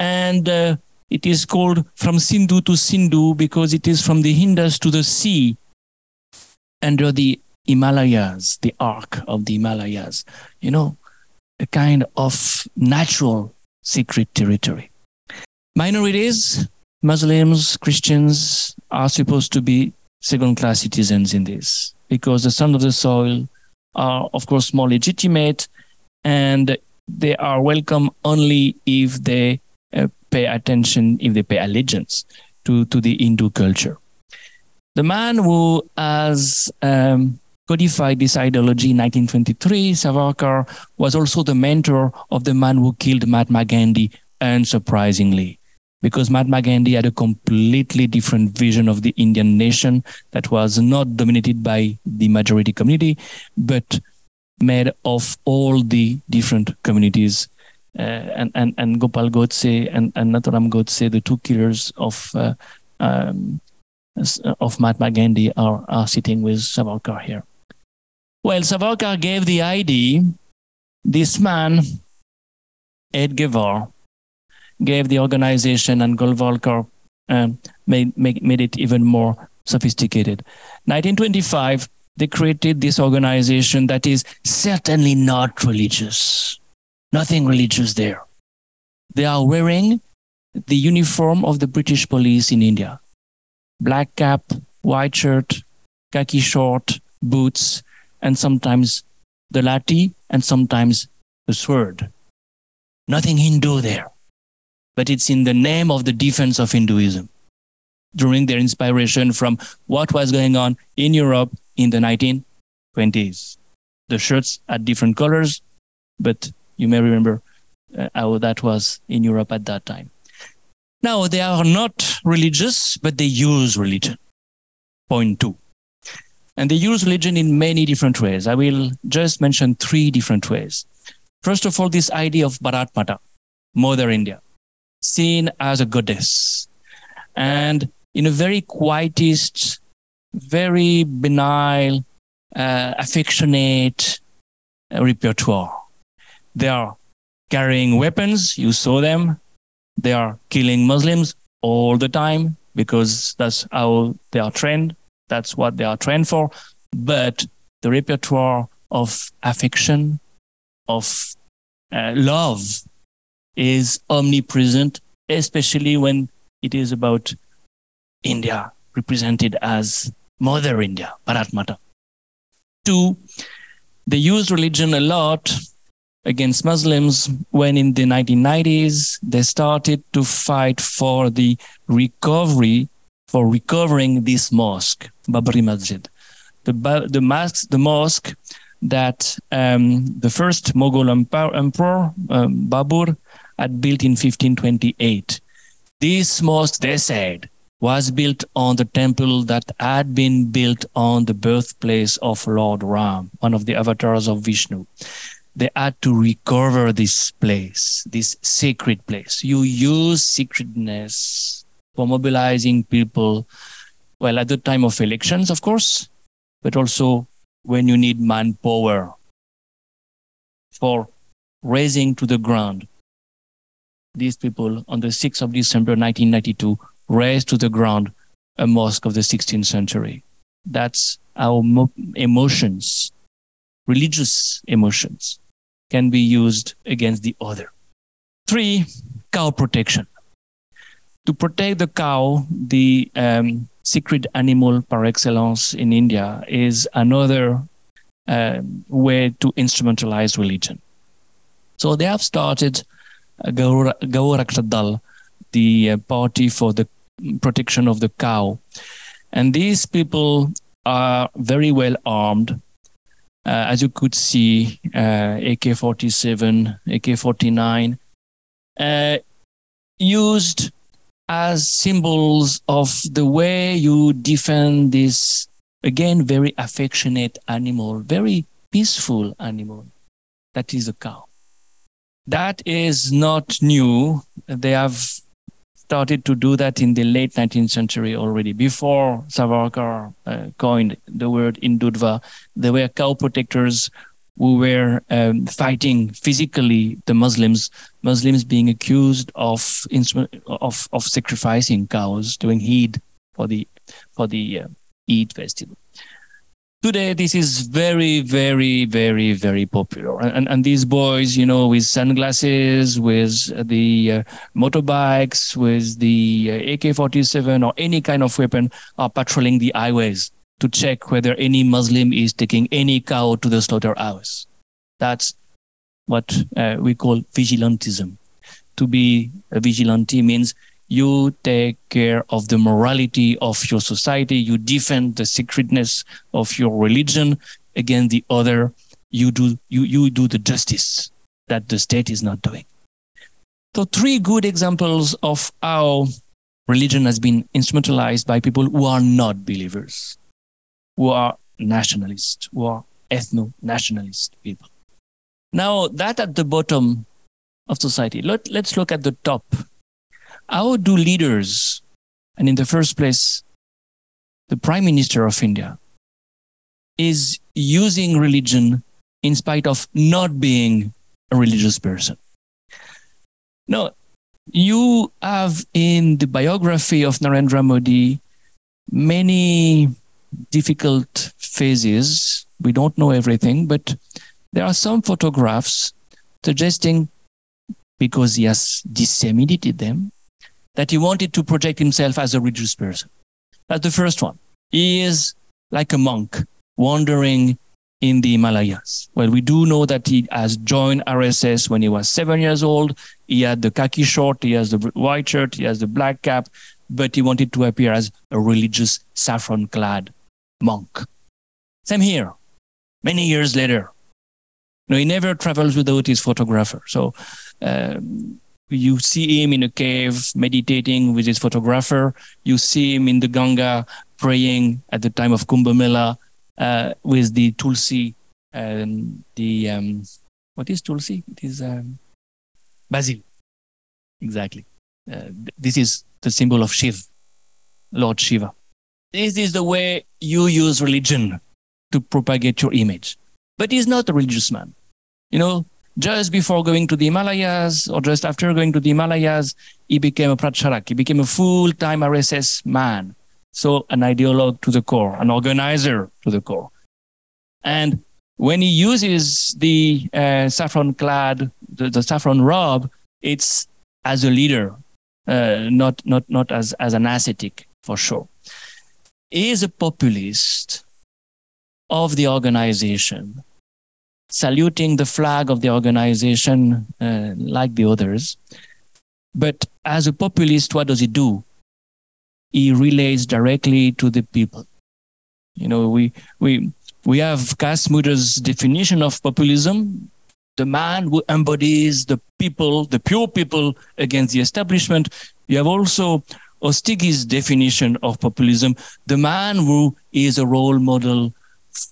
and uh, it is called from Sindhu to Sindhu because it is from the Indus to the sea under the Himalayas, the arc of the Himalayas, you know, a kind of natural secret territory. Minorities, Muslims, Christians are supposed to be second class citizens in this because the sons of the soil are, of course, more legitimate and they are welcome only if they pay attention, if they pay allegiance to, to the Hindu culture. The man who has um, codified this ideology in 1923, Savarkar, was also the mentor of the man who killed Mahatma Gandhi, unsurprisingly, because Mahatma Gandhi had a completely different vision of the Indian nation that was not dominated by the majority community, but made of all the different communities and, and, and Gopal Godse and, and Nathuram Godse, the two killers of uh, um, of Mahatma Gandhi, are, are sitting with Savarkar here. Well, Savarkar gave the idea. This man, Hedgewar, gave the organization, and Golwalkar um, made, made, made it even more sophisticated. 1925, they created this organization that is certainly not religious nothing religious there. They are wearing the uniform of the British police in India black cap, white shirt, khaki short, boots, and sometimes the lathi and sometimes the sword. Nothing Hindu there, but it's in the name of the defense of Hinduism. During their inspiration from what was going on in Europe in the 1920s. The shirts had different colors, but you may remember uh, how that was in Europe at that time. Now, they are not religious, but they use religion. Point two. And they use religion in many different ways. I will just mention three different ways. First of all, this idea of Bharat Mata, Mother India, seen as a goddess. And in a very quietist, very benign, uh, affectionate repertoire. They are carrying weapons. You saw them. They are killing Muslims all the time because that's how they are trained. That's what they are trained for. But the repertoire of affection, of uh, love is omnipresent, especially when it is about India represented as Mother India, Bharat Mata. Two, they use religion a lot against Muslims when in the 1990s they started to fight for the recovery for recovering this mosque, Babri Masjid. The, the, mosque, the mosque that um, the first Mughal emperor, um, Babur, had built in 1528. This mosque, they said, was built on the temple that had been built on the birthplace of Lord Ram, one of the avatars of Vishnu. They had to recover this place, this sacred place. You use sacredness for mobilizing people, well, at the time of elections, of course, but also when you need manpower for raising to the ground. These people on the 6th of December 1992 razed to the ground a mosque of the 16th century. That's our mo- emotions, religious emotions, can be used against the other. Three, cow protection. To protect the cow, the um, secret animal par excellence in India is another uh, way to instrumentalize religion. So they have started uh, Gauraksha Dal, the uh, party for the protection of the cow. And these people are very well armed. Uh, as you could see, uh, AK 47, AK 49, uh, used as symbols of the way you defend this, again, very affectionate animal, very peaceful animal that is a cow. That is not new. They have started to do that in the late 19th century already. Before Savarkar uh, coined the word Hindutva, there were cow protectors who were um, fighting physically the Muslims, Muslims being accused of, of, of sacrificing cows during Eid for the, for the uh, Eid festival today this is very very very very popular. And, and these boys you know with sunglasses with the uh, motorbikes with the uh, ak-47 or any kind of weapon are patrolling the highways to check whether any muslim is taking any cow to the slaughterhouse that's what uh, we call vigilantism. To be a vigilante means you take care of the morality of your society. You defend the sacredness of your religion against the other. You do you, you do the justice that the state is not doing. So three good examples of how religion has been instrumentalized by people who are not believers who are nationalists who are ethno-nationalist people. Now that at the bottom of society let, let's look at the top how do leaders, and in the first place, the Prime Minister of India, is using religion in spite of not being a religious person? No, you have in the biography of Narendra Modi many difficult phases. We don't know everything, but there are some photographs suggesting, because he has disseminated them, that he wanted to project himself as a religious person. That's the first one. He is like a monk wandering in the Himalayas. Well, we do know that he has joined RSS when he was seven years old. He had the khaki short, he has the white shirt, he has the black cap, but he wanted to appear as a religious saffron clad monk. Same here. Many years later. No, he never travels without his photographer. So um, you see him in a cave meditating with his photographer. You see him in the Ganga praying at the time of Kumbh Mela uh, with the Tulsi, um, the um, what is Tulsi? It is um, basil. Exactly. Uh, this is the symbol of Shiv, Lord Shiva. This is the way you use religion to propagate your image. But he's not a religious man. You know, just before going to the Himalayas or just after going to the Himalayas, he became a pracharak. He became a full-time RSS man. So an ideologue to the core, an organizer to the core. And when he uses the uh, saffron clad, the, the, saffron robe, it's as a leader, uh, not, not, not as, as an ascetic for sure. He is a populist of the organization saluting the flag of the organization uh, like the others. But as a populist, what does he do? he relates directly to the people. You know, we we we have Cas Mudde's definition of populism, the man who embodies the people, the pure people against the establishment. You have also Ostiguy's definition of populism, the man who is a role model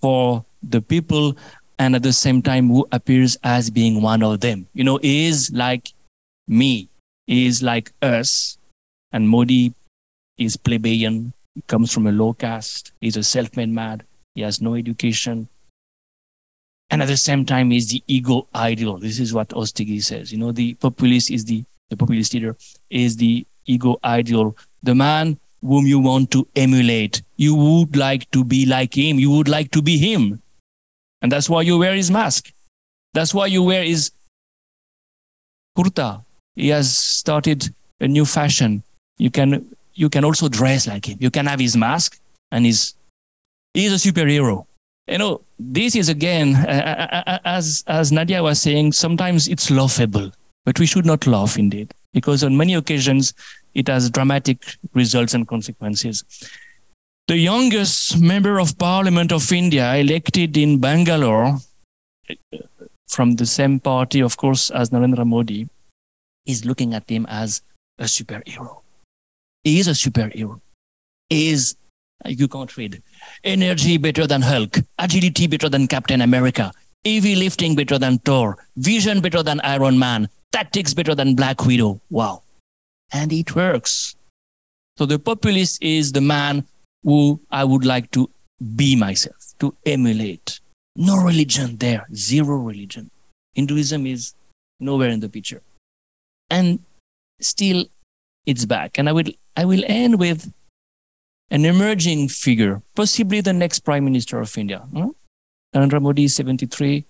for the people and at the same time who appears as being one of them. You know, is like me, is like us. And Modi is plebeian, comes from a low caste, he's a self-made man, he has no education. And at the same time, is the ego ideal. This is what Ostiguy says. You know, the populist is the, the populist leader is the ego ideal, the man whom you want to emulate. You would like to be like him. You would like to be him. And that's why you wear his mask. That's why you wear his kurta. He has started a new fashion. You can, you can also dress like him. You can have his mask and he's, he's a superhero. You know, this is again, as, as Nadia was saying, sometimes it's laughable, but we should not laugh indeed, because on many occasions, it has dramatic results and consequences. The youngest member of parliament of India elected in Bangalore from the same party, of course, as Narendra Modi, is looking at him as a superhero. He is a superhero. He is, you can't read, energy better than Hulk, agility better than Captain America, heavy lifting better than Thor, vision better than Iron Man, tactics better than Black Widow. Wow and it works. So the populist is the man who I would like to be myself, to emulate. No religion there, zero religion. Hinduism is nowhere in the picture. And still it's back. And I will I will end with an emerging figure, possibly the next Prime Minister of India. Hmm? Narendra Modi is 73.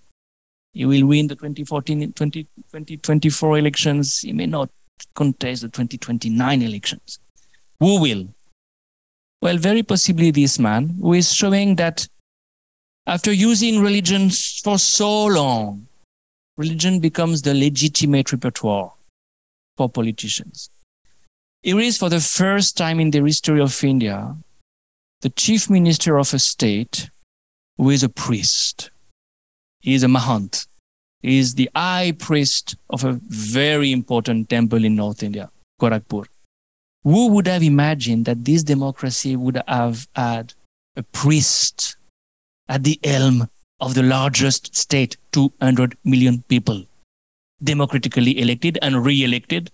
He will win the 2014, 20, 2024 elections. He may not contest the 2029 elections. Who will? Well, very possibly this man who is showing that after using religion for so long, religion becomes the legitimate repertoire for politicians. It is for the first time in the history of India, the chief minister of a state who is a priest. He is a mahant He is the high priest of a very important temple in North India, Gorakhpur. Who would have imagined that this democracy would have had a priest at the helm of the largest state, 200 million people, democratically elected and re-elected,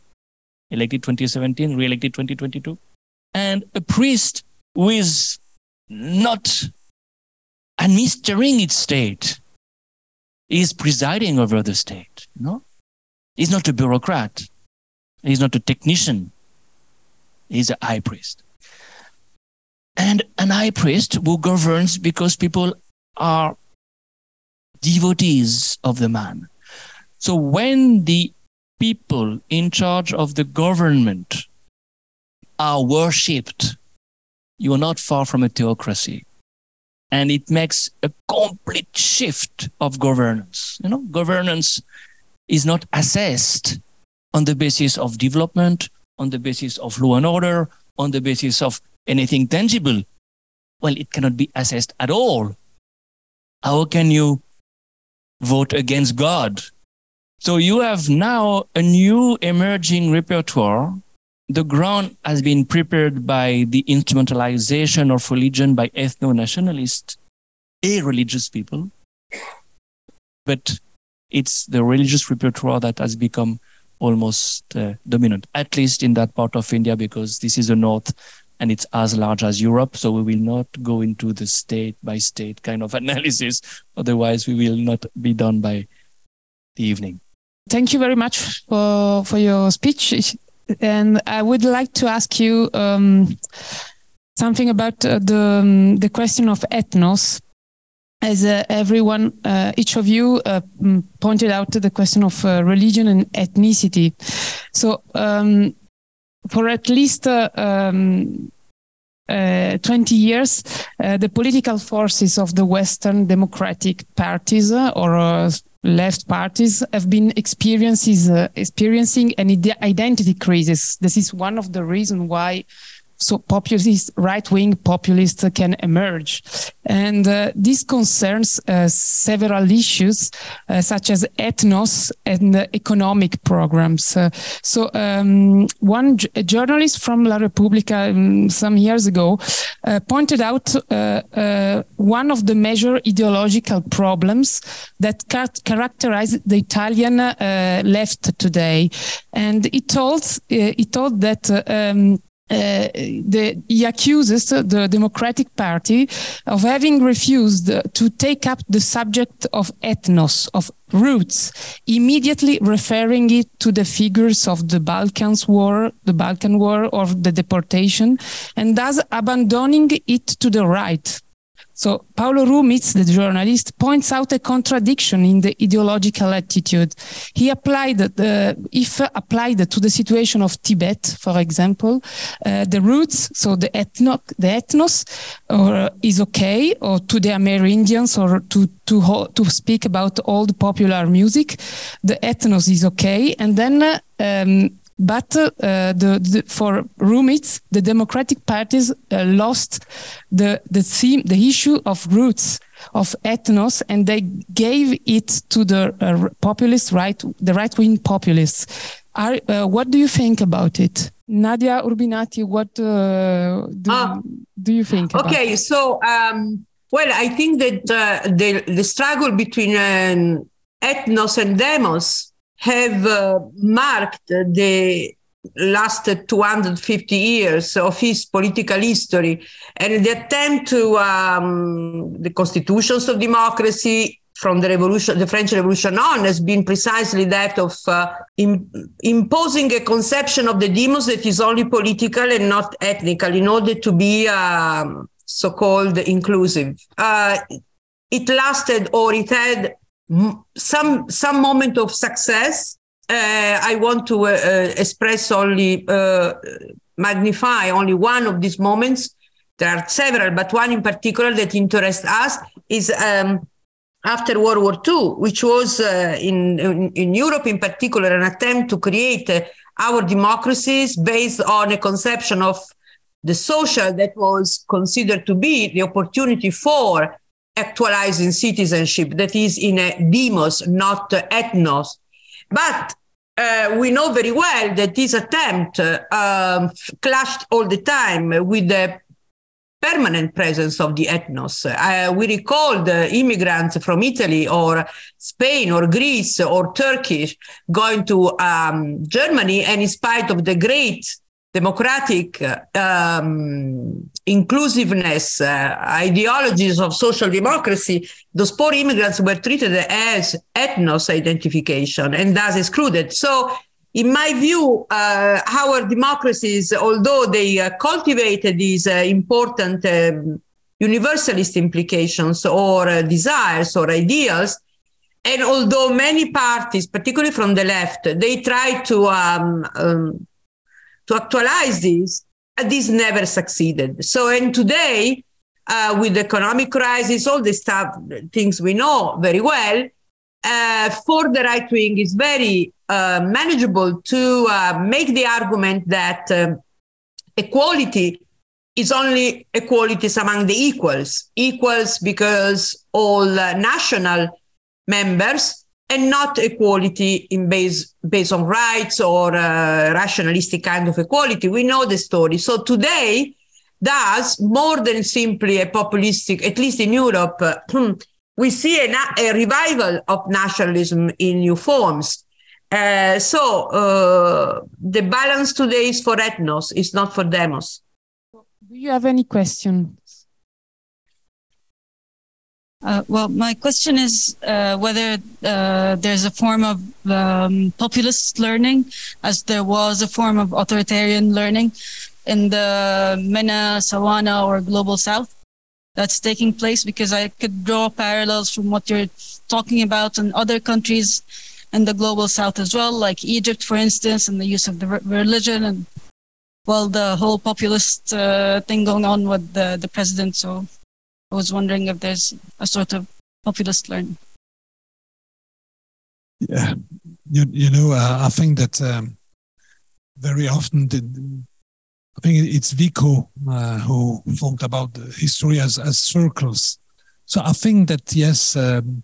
elected 2017, re-elected 2022, and a priest who is not administering its state, is presiding over the state. No, he's not a bureaucrat. He's not a technician. He's a high priest. And an high priest who governs because people are devotees of the man. So when the people in charge of the government are worshipped, you are not far from a theocracy and it makes a complete shift of governance. You know, governance is not assessed on the basis of development, on the basis of law and order, on the basis of anything tangible. Well, it cannot be assessed at all. How can you vote against God? So you have now a new emerging repertoire the ground has been prepared by the instrumentalization of religion by ethno nationalists, a-religious people. But it's the religious repertoire that has become almost uh, dominant, at least in that part of India, because this is the north and it's as large as Europe. So we will not go into the state by state kind of analysis. Otherwise, we will not be done by the evening. Thank you very much for, for your speech and I would like to ask you um, something about uh, the um, the question of ethnos. As uh, everyone, uh, each of you uh, pointed out the question of uh, religion and ethnicity. So, um, for at least uh, um, 20 years, the political forces of the Western democratic parties or left parties have been experiences, uh, experiencing an identity crisis. This is one of the reasons why so populist, right-wing populists can emerge. And uh, this concerns uh, several issues, uh, such as ethnos and economic programs. Uh, so um, one journalist from La Repubblica um, some years ago uh, pointed out uh, one of the major ideological problems that characterize the Italian left today. And he told, he told that um, uh, the, he accuses the Democratic Party of having refused to take up the subject of ethnos, of roots, immediately referring it to the figures of the Balkans War, the Balkan War, or the deportation, and thus abandoning it to the right. So Paolo Rumiz, the journalist, points out a contradiction in the ideological attitude. He applied the, if applied to the situation of Tibet, for example, uh, the roots, so the ethno, the ethnos, or is okay, or to the Amerindians, or to to to speak about old popular music, the ethnos is okay, and then. Um, but uh, the, the, for Rumiz, the Democratic parties uh, lost the the theme, the issue of roots of ethnos, and they gave it to the uh, populist right, the right wing populists. Are, uh, what do you think about it, Nadia Urbinati? What uh, do, ah. do you think? Okay, so um, well, I think that uh, the the struggle between um, ethnos and demos have uh, marked the last 250 years of his political history and the attempt to um, the constitutions of democracy from the revolution the french revolution on has been precisely that of uh, in, imposing a conception of the demos that is only political and not ethnical in order to be um, so-called inclusive. Uh, it lasted or it had some some moment of success. Uh, I want to uh, uh, express only uh, magnify only one of these moments. There are several, but one in particular that interests us is um, after World War II, which was uh, in, in, in Europe in particular an attempt to create our democracies based on a conception of the social that was considered to be the opportunity for actualizing citizenship that is in a demos, not ethnos. But uh, we know very well that this attempt uh, um, clashed all the time with the permanent presence of the ethnos. Uh, we recall the immigrants from Italy or Spain or Greece or Turkey going to um, Germany, and in spite of the great democratic um, inclusiveness, uh, ideologies of social democracy, those poor immigrants were treated as ethnos identification and thus excluded. So, in my view, uh, our democracies, although they uh, cultivated these uh, important um, universalist implications or uh, desires or ideals, and although many parties, particularly from the left, they try to um, um, to actualize this, this never succeeded. So, and today, uh, with the economic crisis, all the stuff, things we know very well, uh, for the right wing is very uh, manageable to uh, make the argument that um, equality is only equalities among the equals, equals because all uh, national members and not equality in base based on rights or uh, rationalistic kind of equality. We know the story. So today, does more than simply a populistic, at least in Europe, uh, we see a, a, revival of nationalism in new forms. Uh, so uh, the balance today is for ethnos, it's not for demos. Do you have any question? Uh, well, my question is uh, whether uh, there's a form of um, populist learning, as there was a form of authoritarian learning in the MENA, SWANA, or Global South that's taking place, because I could draw parallels from what you're talking about in other countries in the Global South as well, like Egypt, for instance, and the use of the religion and, well, the whole populist uh, thing going on with the, the president. So I was wondering if there's a sort of populist learning. Yeah, you, you know, uh, I think that um, very often the, I think it's Vico uh, who talked about history as, as circles. So I think that yes, um,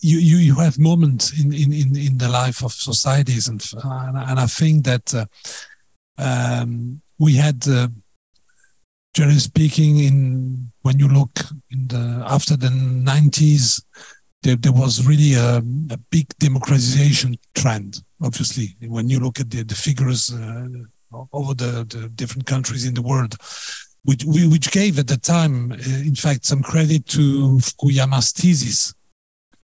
you, you you have moments in, in, in, in the life of societies, and and I think that uh, um, we had, uh, generally speaking, in when you look in the after the nineties, there, there was really a, a, big democratization trend. Obviously, when you look at the, the figures uh, over the, the different countries in the world, which, which gave at the time, uh, in fact, some credit to Fukuyama's thesis,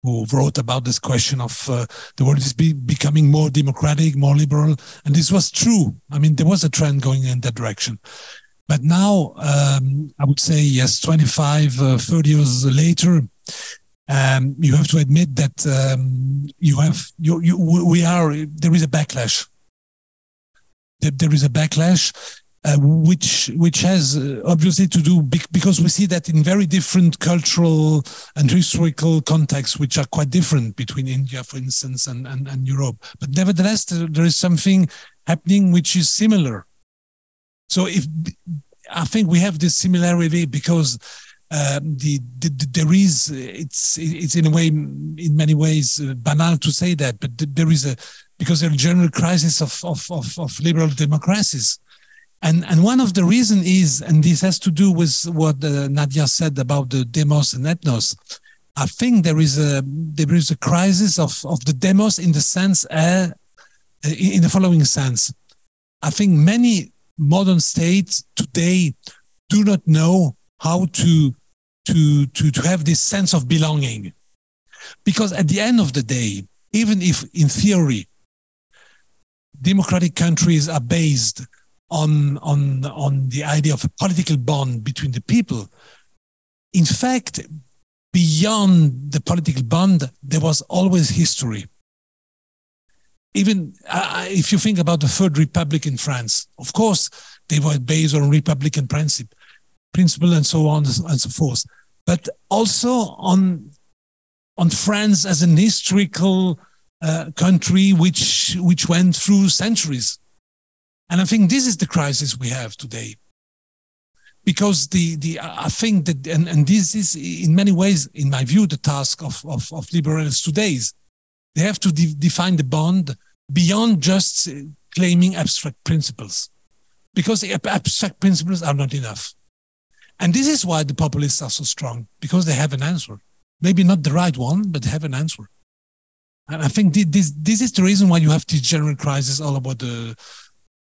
who wrote about this question of uh, the world is be, becoming more democratic, more liberal. And this was true. I mean, there was a trend going in that direction. But now, um, I would say, yes, 25, uh, 30 years later, um, you have to admit that um, you have you, you we are there is a backlash. There, is a backlash uh, which which has uh, obviously to do because we see that in very different cultural and historical contexts which are quite different between India for instance and and, and Europe. But nevertheless there is something happening which is similar so if I think we have this similarity because um, the, the, the, there is it's it's in a way in many ways uh, banal to say that but there is a because there's a general crisis of, of, of, of liberal democracies. And and one of the reason is and this has to do with what uh, nadia said about the demos and ethnos i think there is a there is a crisis of of the demos in the sense uh, in the following sense. I think many modern states today do not know how to to, to, to have this sense of belonging. Because at the end of the day, even if in theory, democratic countries are based on, on, on the idea of a political bond between the people, in fact, beyond the political bond, there was always history. Even uh, if you think about the Third Republic in France, of course, they were based on Republican principle principle and so on and so forth, but also on on France as an historical uh, country which which went through centuries, and I think this is the crisis we have today. Because the the I think that and, and this is in many ways, in my view, the task of of, of liberals today is they have to de- define the bond beyond just claiming abstract principles, because abstract principles are not enough and this is why the populists are so strong, because they have an answer. Maybe not the right one, but they have an answer. And I think this, this is the reason why you have this general crisis all about the,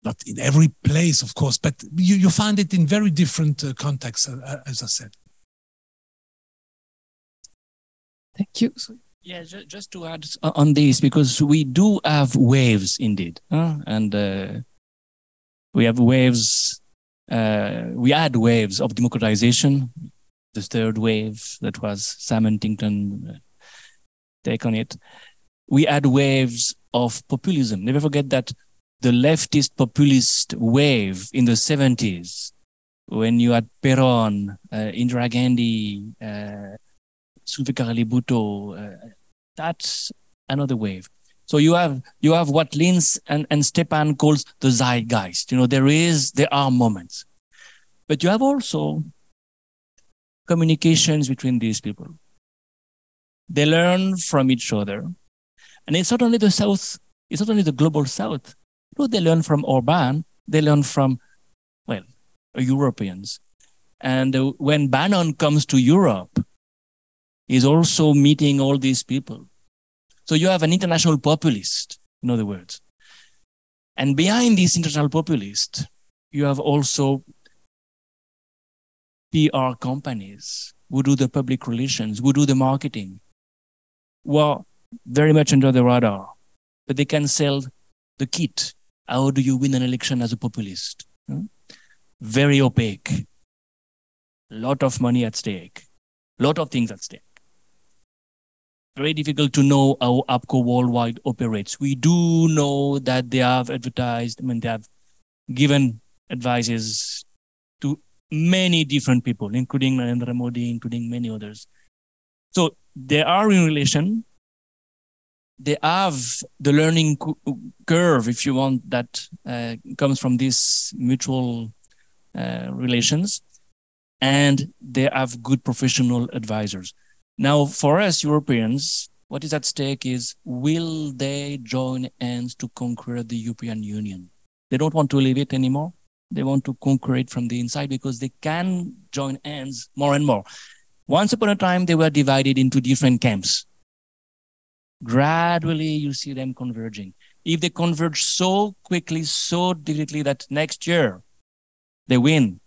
not in every place, of course, but you, you find it in very different uh, contexts, uh, as I said. Thank you. Yeah, just to add on this, because we do have waves indeed, huh? and uh, we have waves uh, we had waves of democratization. The third wave that was Sam Huntington uh, take on it. We had waves of populism. Never forget that the leftist populist wave in the 70s, when you had Peron, uh, Indira Gandhi, Zulfikar Bhutto, uh, that's another wave. So you have you have what Linz and, and Stepan calls the zeitgeist. You know, there is there are moments. But you have also communications between these people. They learn from each other. And it's not only the South, it's not only the global South. You know, they learn from Orban, they learn from, well, Europeans. And uh, when Bannon comes to Europe, he's also meeting all these people. So you have an international populist, in other words. And behind this international populist, you have also PR companies who do the public relations, who do the marketing, who are very much under the radar, but they can sell the kit. How do you win an election as a populist? Hmm? Very opaque. Lot of money at stake. Lot of things at stake very difficult to know how APCO worldwide operates. We do know that they have advertised, I mean, they have given advices to many different people, including Narendra Modi, including many others. So they are in relation. they have the learning curve, if you want, that uh, comes from these mutual uh, relations, and they have good professional advisors. Now, for us Europeans, what is at stake is will they join hands to conquer the European Union? They don't want to leave it anymore. They want to conquer it from the inside because they can join hands more and more. Once upon a time, they were divided into different camps gradually you see them converging. If they converge so quickly, so directly that next year they win,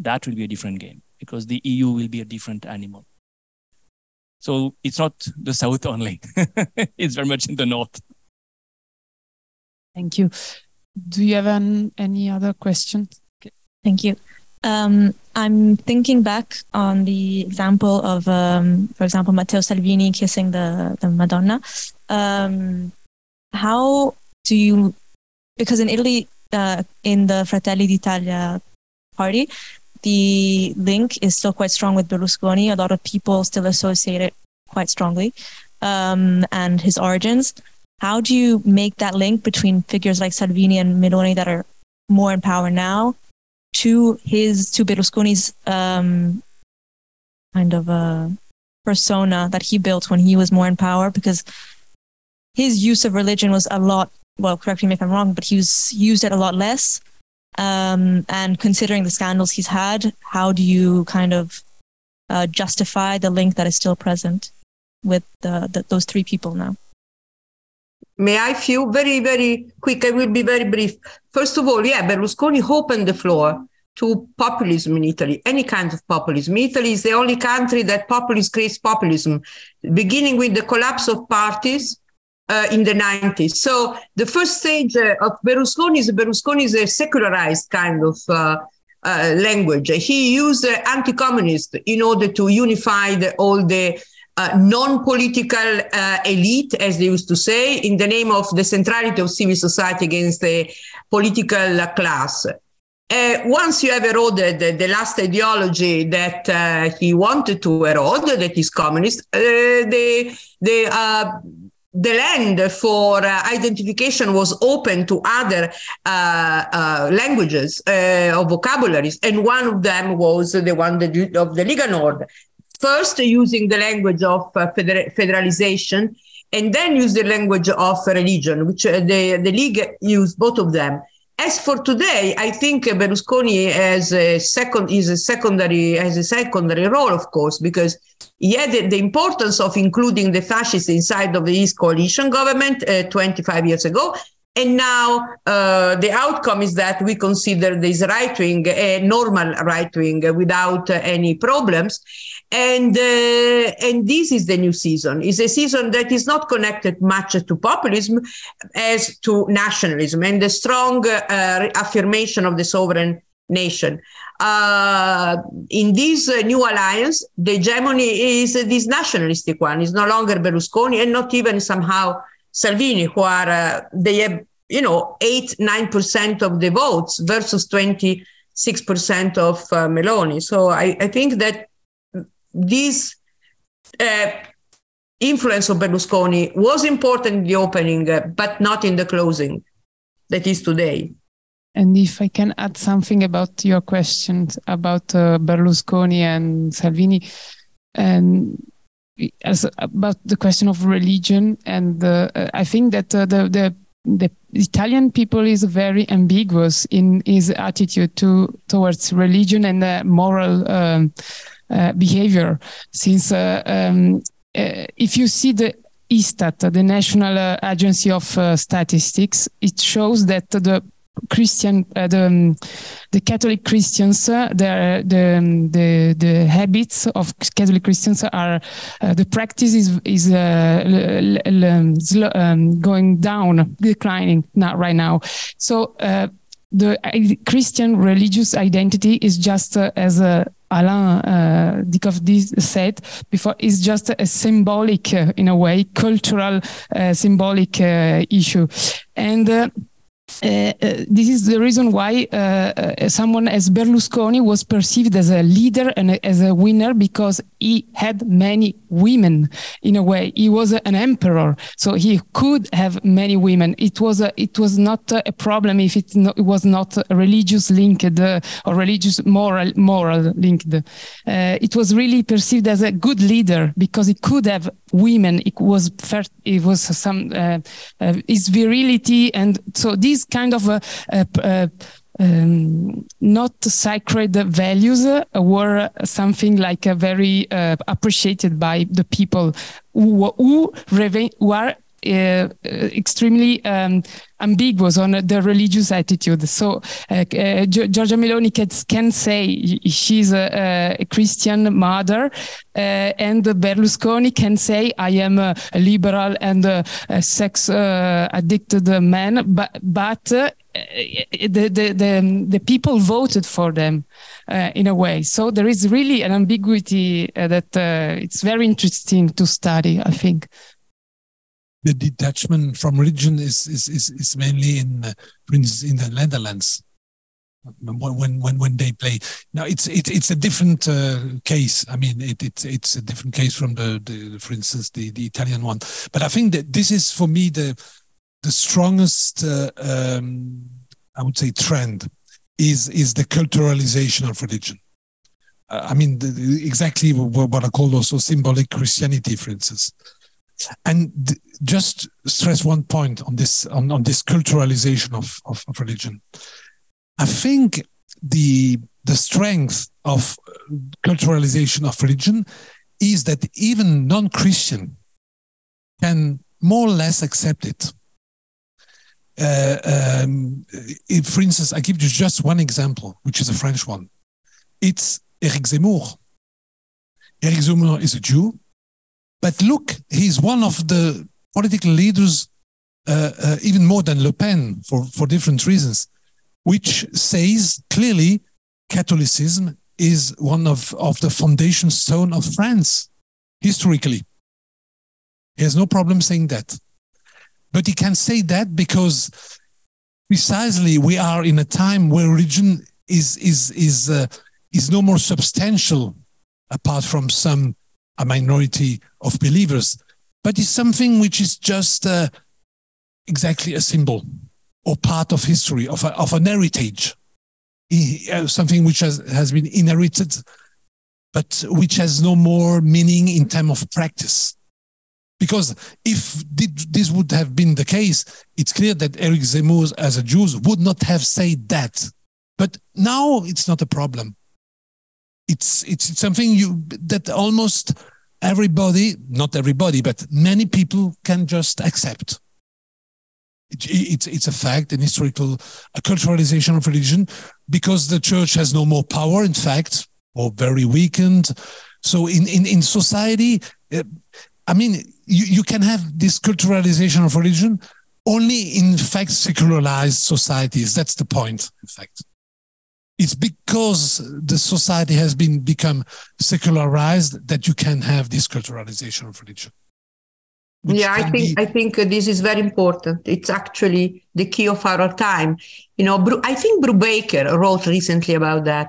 that will be a different game because the EU will be a different animal. So it's not the South only, it's very much in the North. Thank you. Do you have an, any other questions? Thank you. Um, I'm thinking back on the example of, um, for example, Matteo Salvini kissing the, the Madonna. Um, how do you, because in Italy, uh, in the Fratelli d'Italia party, the link is still quite strong with Berlusconi. A lot of people still associate it quite strongly um, and his origins. How do you make that link between figures like Salvini and Meloni that are more in power now to his to Berlusconi's um, kind of a persona that he built when he was more in power because his use of religion was a lot well correct me if i'm wrong but he was used it a lot less um, and considering the scandals he's had how do you kind of uh, justify the link that is still present with the, the, those three people now May I feel very, very quick? I will be very brief. First of all, yeah, Berlusconi opened the floor to populism in Italy, any kind of populism. Italy is the only country that populism creates populism, beginning with the collapse of parties uh, in the 90s. So the first stage uh, of Berlusconi is Berlusconi is a secularized kind of uh, uh language. He used anti-communist in order to unify the, all the uh, non-political uh, elite, as they used to say, in the name of the centrality of civil society against the political class. Uh, once you have eroded the, the last ideology that uh, he wanted to erode, that is communist, uh, the the the land for uh, identification was open to other uh, languages or vocabularies, and one of them was the one that, of the Lega Nord first using the language of uh, feder- federalization and then use the language of religion, which uh, the, the League used both of them. As for today, I think Berlusconi has a second is a secondary has a secondary role, of course, because had the, importance of including the fascists inside of his coalition government uh, 25 years ago, and now uh, the outcome is that we consider this right wing a normal right wing without uh, any problems. And uh, and this is the new season. It's a season that is not connected much to populism as to nationalism and the strong uh, affirmation of the sovereign nation. Uh, in this uh, new alliance, the hegemony is this nationalistic one. It's no longer Berlusconi and not even somehow Salvini, who are uh, they have you know eight nine percent of the votes versus twenty six percent of uh, Meloni. So I, I think that this uh, influence of Berlusconi was important in the opening, uh, but not in the closing. That is today. And if I can add something about your questions about uh, Berlusconi and Salvini, and as about the question of religion, and uh, I think that uh, the the the Italian people is very ambiguous in his attitude to towards religion and uh, moral. Um, uh, behavior since uh, um, if you see the ISTAT, the National Agency of Statistics, it shows that the Christian, uh, the um, the Catholic Christians, uh, the the the the habits of Catholic Christians are uh, the practice is is um, going down, declining now right now. So the Christian religious identity is just as a Alain uh, said before, is just a symbolic, uh, in a way, cultural uh, symbolic uh, issue. And uh, uh, this is the reason why someone as Berlusconi was perceived as a leader and as a winner because he had many women in a way. He was an emperor, so he could have many women. It was a, it was not a problem if it, no, it was not religious linked uh, or religious moral moral linked. Uh, it was really perceived as a good leader because he could have women. It was it was some uh, uh, his virility, and so these kind of uh, uh, um, not sacred values were something like a very uh, appreciated by the people who, who, who are uh, extremely um, ambiguous on the religious attitude. So uh, uh, Giorgia Meloni can, can, say she's a, a Christian mother, uh, and Berlusconi can say I am a, liberal and a, sex uh, addicted man. But but uh, the, the, the, the, people voted for them uh, in a way. So there is really an ambiguity uh, that uh, it's very interesting to study, I think. The detachment from religion is, is, is, is mainly in, uh, in the Netherlands. When when when they play now, it's it, it's a different uh, case. I mean, it, it's it's a different case from the, the for instance the the Italian one. But I think that this is for me the the strongest, uh, um, I would say, trend is is the culturalization of religion. Uh, I mean, the, exactly what, what I call also symbolic Christianity, for instance. And th- just stress one point on this on, on this culturalization of, of, of religion. I think the the strength of culturalization of religion is that even non-Christian can more or less accept it uh, um, for instance, I give you just one example, which is a French one. It's Eric Zemmour. Eric Zemmour is a Jew, but look, he's one of the political leaders, uh, uh, even more than Le Pen, for, for different reasons, which says clearly Catholicism is one of, of the foundation stone of France historically. He has no problem saying that. But he can say that because precisely we are in a time where religion is is is uh, is no more substantial apart from some a minority of believers, but is something which is just uh, exactly a symbol or part of history of a, of an heritage, uh, something which has has been inherited, but which has no more meaning in terms of practice. Because if this would have been the case, it's clear that Eric Zemmour, as a Jew, would not have said that. But now it's not a problem. It's it's something you that almost everybody, not everybody, but many people can just accept. It, it's it's a fact, an historical, a culturalization of religion, because the church has no more power. In fact, or very weakened. So in in in society, uh, I mean, you, you can have this culturalization of religion only in fact secularized societies. That's the point, in fact. It's because the society has been become secularized that you can have this culturalization of religion. Yeah, I think be... I think this is very important. It's actually the key of our time. You know, I think Brubaker wrote recently about that.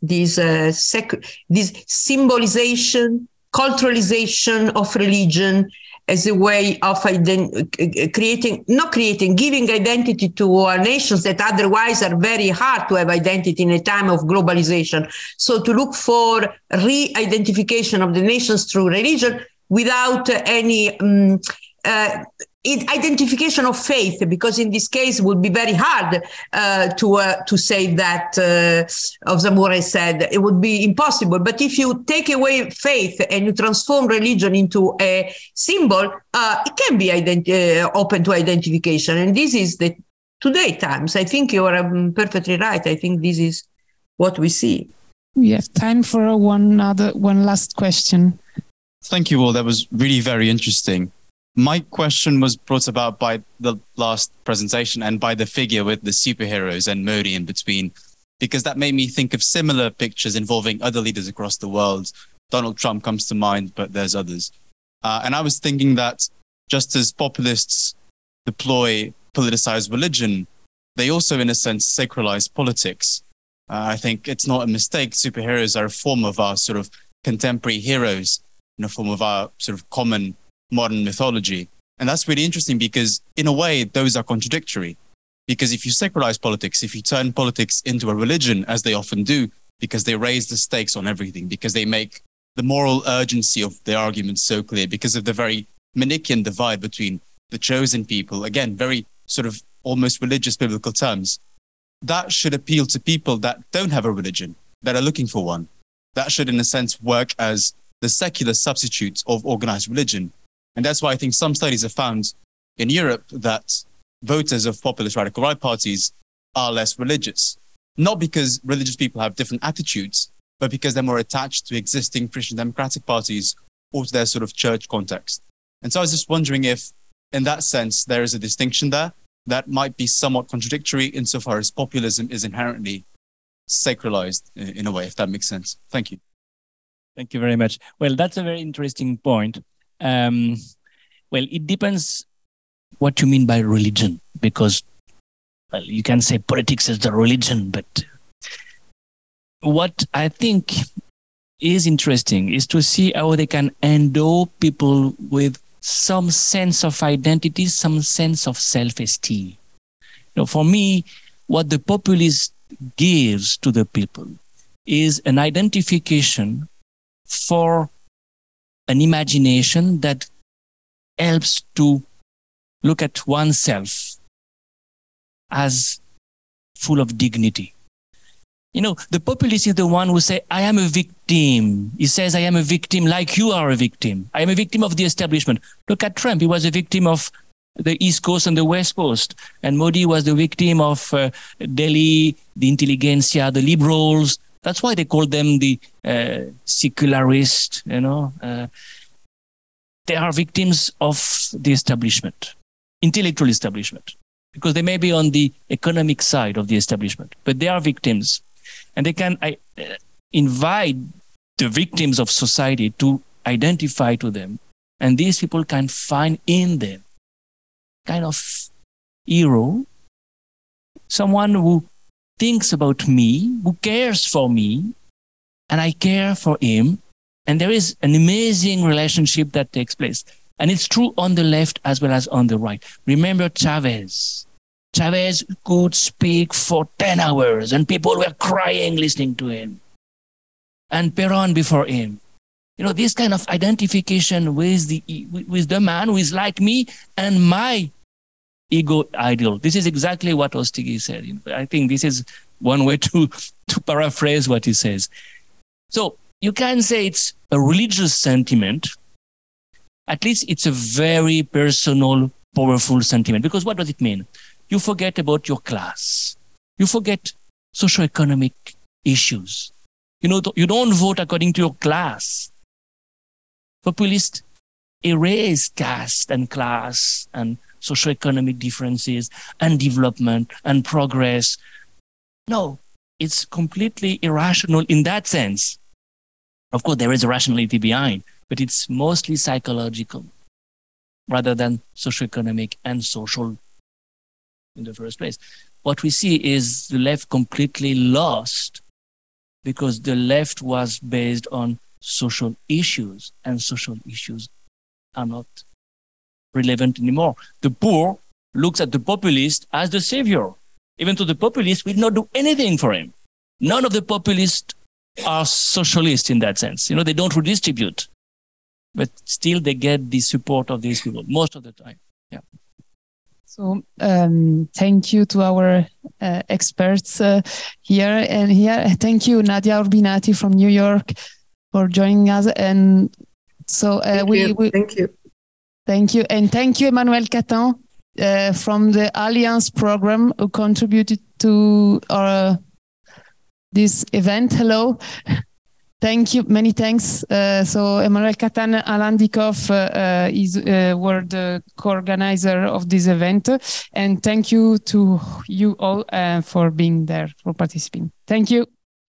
This uh, sec- this symbolization culturalization of religion as a way of ident- creating, not creating, giving identity to our nations that otherwise are very hard to have identity in a time of globalization. So to look for re-identification of the nations through religion without any um, uh, identification of faith, because in this case it would be very hard uh, to uh, to say that uh, of Zemmour said it would be impossible. But if you take away faith and you transform religion into a symbol, uh, it can be ident- uh, open to identification. And this is the today times. I think you are um, perfectly right. I think this is what we see. We have time for one other, one last question. Thank you all. That was really very interesting my question was brought about by the last presentation and by the figure with the superheroes and Modi in between, because that made me think of similar pictures involving other leaders across the world. Donald Trump comes to mind, but there's others. Uh, and I was thinking that just as populists deploy politicized religion, they also, in a sense, sacralize politics. Uh, I think it's not a mistake. Superheroes are a form of our sort of contemporary heroes in a form of our sort of common modern mythology. And that's really interesting because, in a way, those are contradictory. Because if you secularize politics, if you turn politics into a religion, as they often do, because they raise the stakes on everything, because they make the moral urgency of their arguments so clear, because of the very Manichaean divide between the chosen people, again, very sort of almost religious biblical terms, that should appeal to people that don't have a religion, that are looking for one. That should, in a sense, work as the secular substitute of organized religion. And that's why I think some studies have found in Europe that voters of populist radical right parties are less religious. Not because religious people have different attitudes, but because they're more attached to existing Christian democratic parties or to their sort of church context. And so I was just wondering if, in that sense, there is a distinction there that might be somewhat contradictory insofar as populism is inherently sacralized in a way, if that makes sense. Thank you. Thank you very much. Well, that's a very interesting point. Um, well, it depends what you mean by religion, because well, you can say politics is the religion, but what I think is interesting is to see how they can endow people with some sense of identity, some sense of self-esteem. Know, for me, what the populist gives to the people is an identification for an imagination that helps to look at oneself as full of dignity. You know, the populist is the one who say, I am a victim. He says, I am a victim like you are a victim. I am a victim of the establishment. Look at Trump. He was a victim of the East Coast and the West Coast. And Modi was the victim of uh, Delhi, the intelligentsia, the liberals. That's why they call them the uh, secularist, you know. Uh, they are victims of the establishment, intellectual establishment, because they may be on the economic side of the establishment, but they are victims. And they can uh, invite the victims of society to identify to them. And these people can find in them kind of hero, someone who thinks about me, who cares for me, and I care for him. And there is an amazing relationship that takes place. And it's true on the left as well as on the right. Remember Chavez. Chavez could speak for 10 hours and people were crying listening to him. And Peron before him. You know, this kind of identification with the, with the man who is like me and my ego ideal. This is exactly what Ostiguy said. I think this is one way to, to paraphrase what he says. So you can say it's a religious sentiment. At least it's a very personal, powerful sentiment. Because what does it mean? You forget about your class. You forget socioeconomic issues. You know, you don't vote according to your class. Populists erase caste and class and socioeconomic differences and development and progress. No, it's completely irrational in that sense. Of course, there is a rationality behind, but it's mostly psychological rather than socioeconomic and social in the first place. What we see is the left completely lost because the left was based on social issues and social issues are not relevant anymore. The poor looks at the populist as the savior. Even to the populist will not do anything for him. None of the populists are socialists in that sense. You know, they don't redistribute, but still they get the support of these people most of the time. Yeah. So um, thank you to our uh, experts uh, here and here. Thank you, Nadia Urbinati from New York, for joining us. And so uh, we, we, thank you. Thank you. And thank you, Emmanuel Catin uh, from the Alliance program who contributed to our this event. Hello. Thank you. Many thanks. Uh, so Emmanuel Catin, Alain Dieckhoff uh, is uh, were the co-organizer of this event, and thank you to you all uh, for being there for participating. Thank you.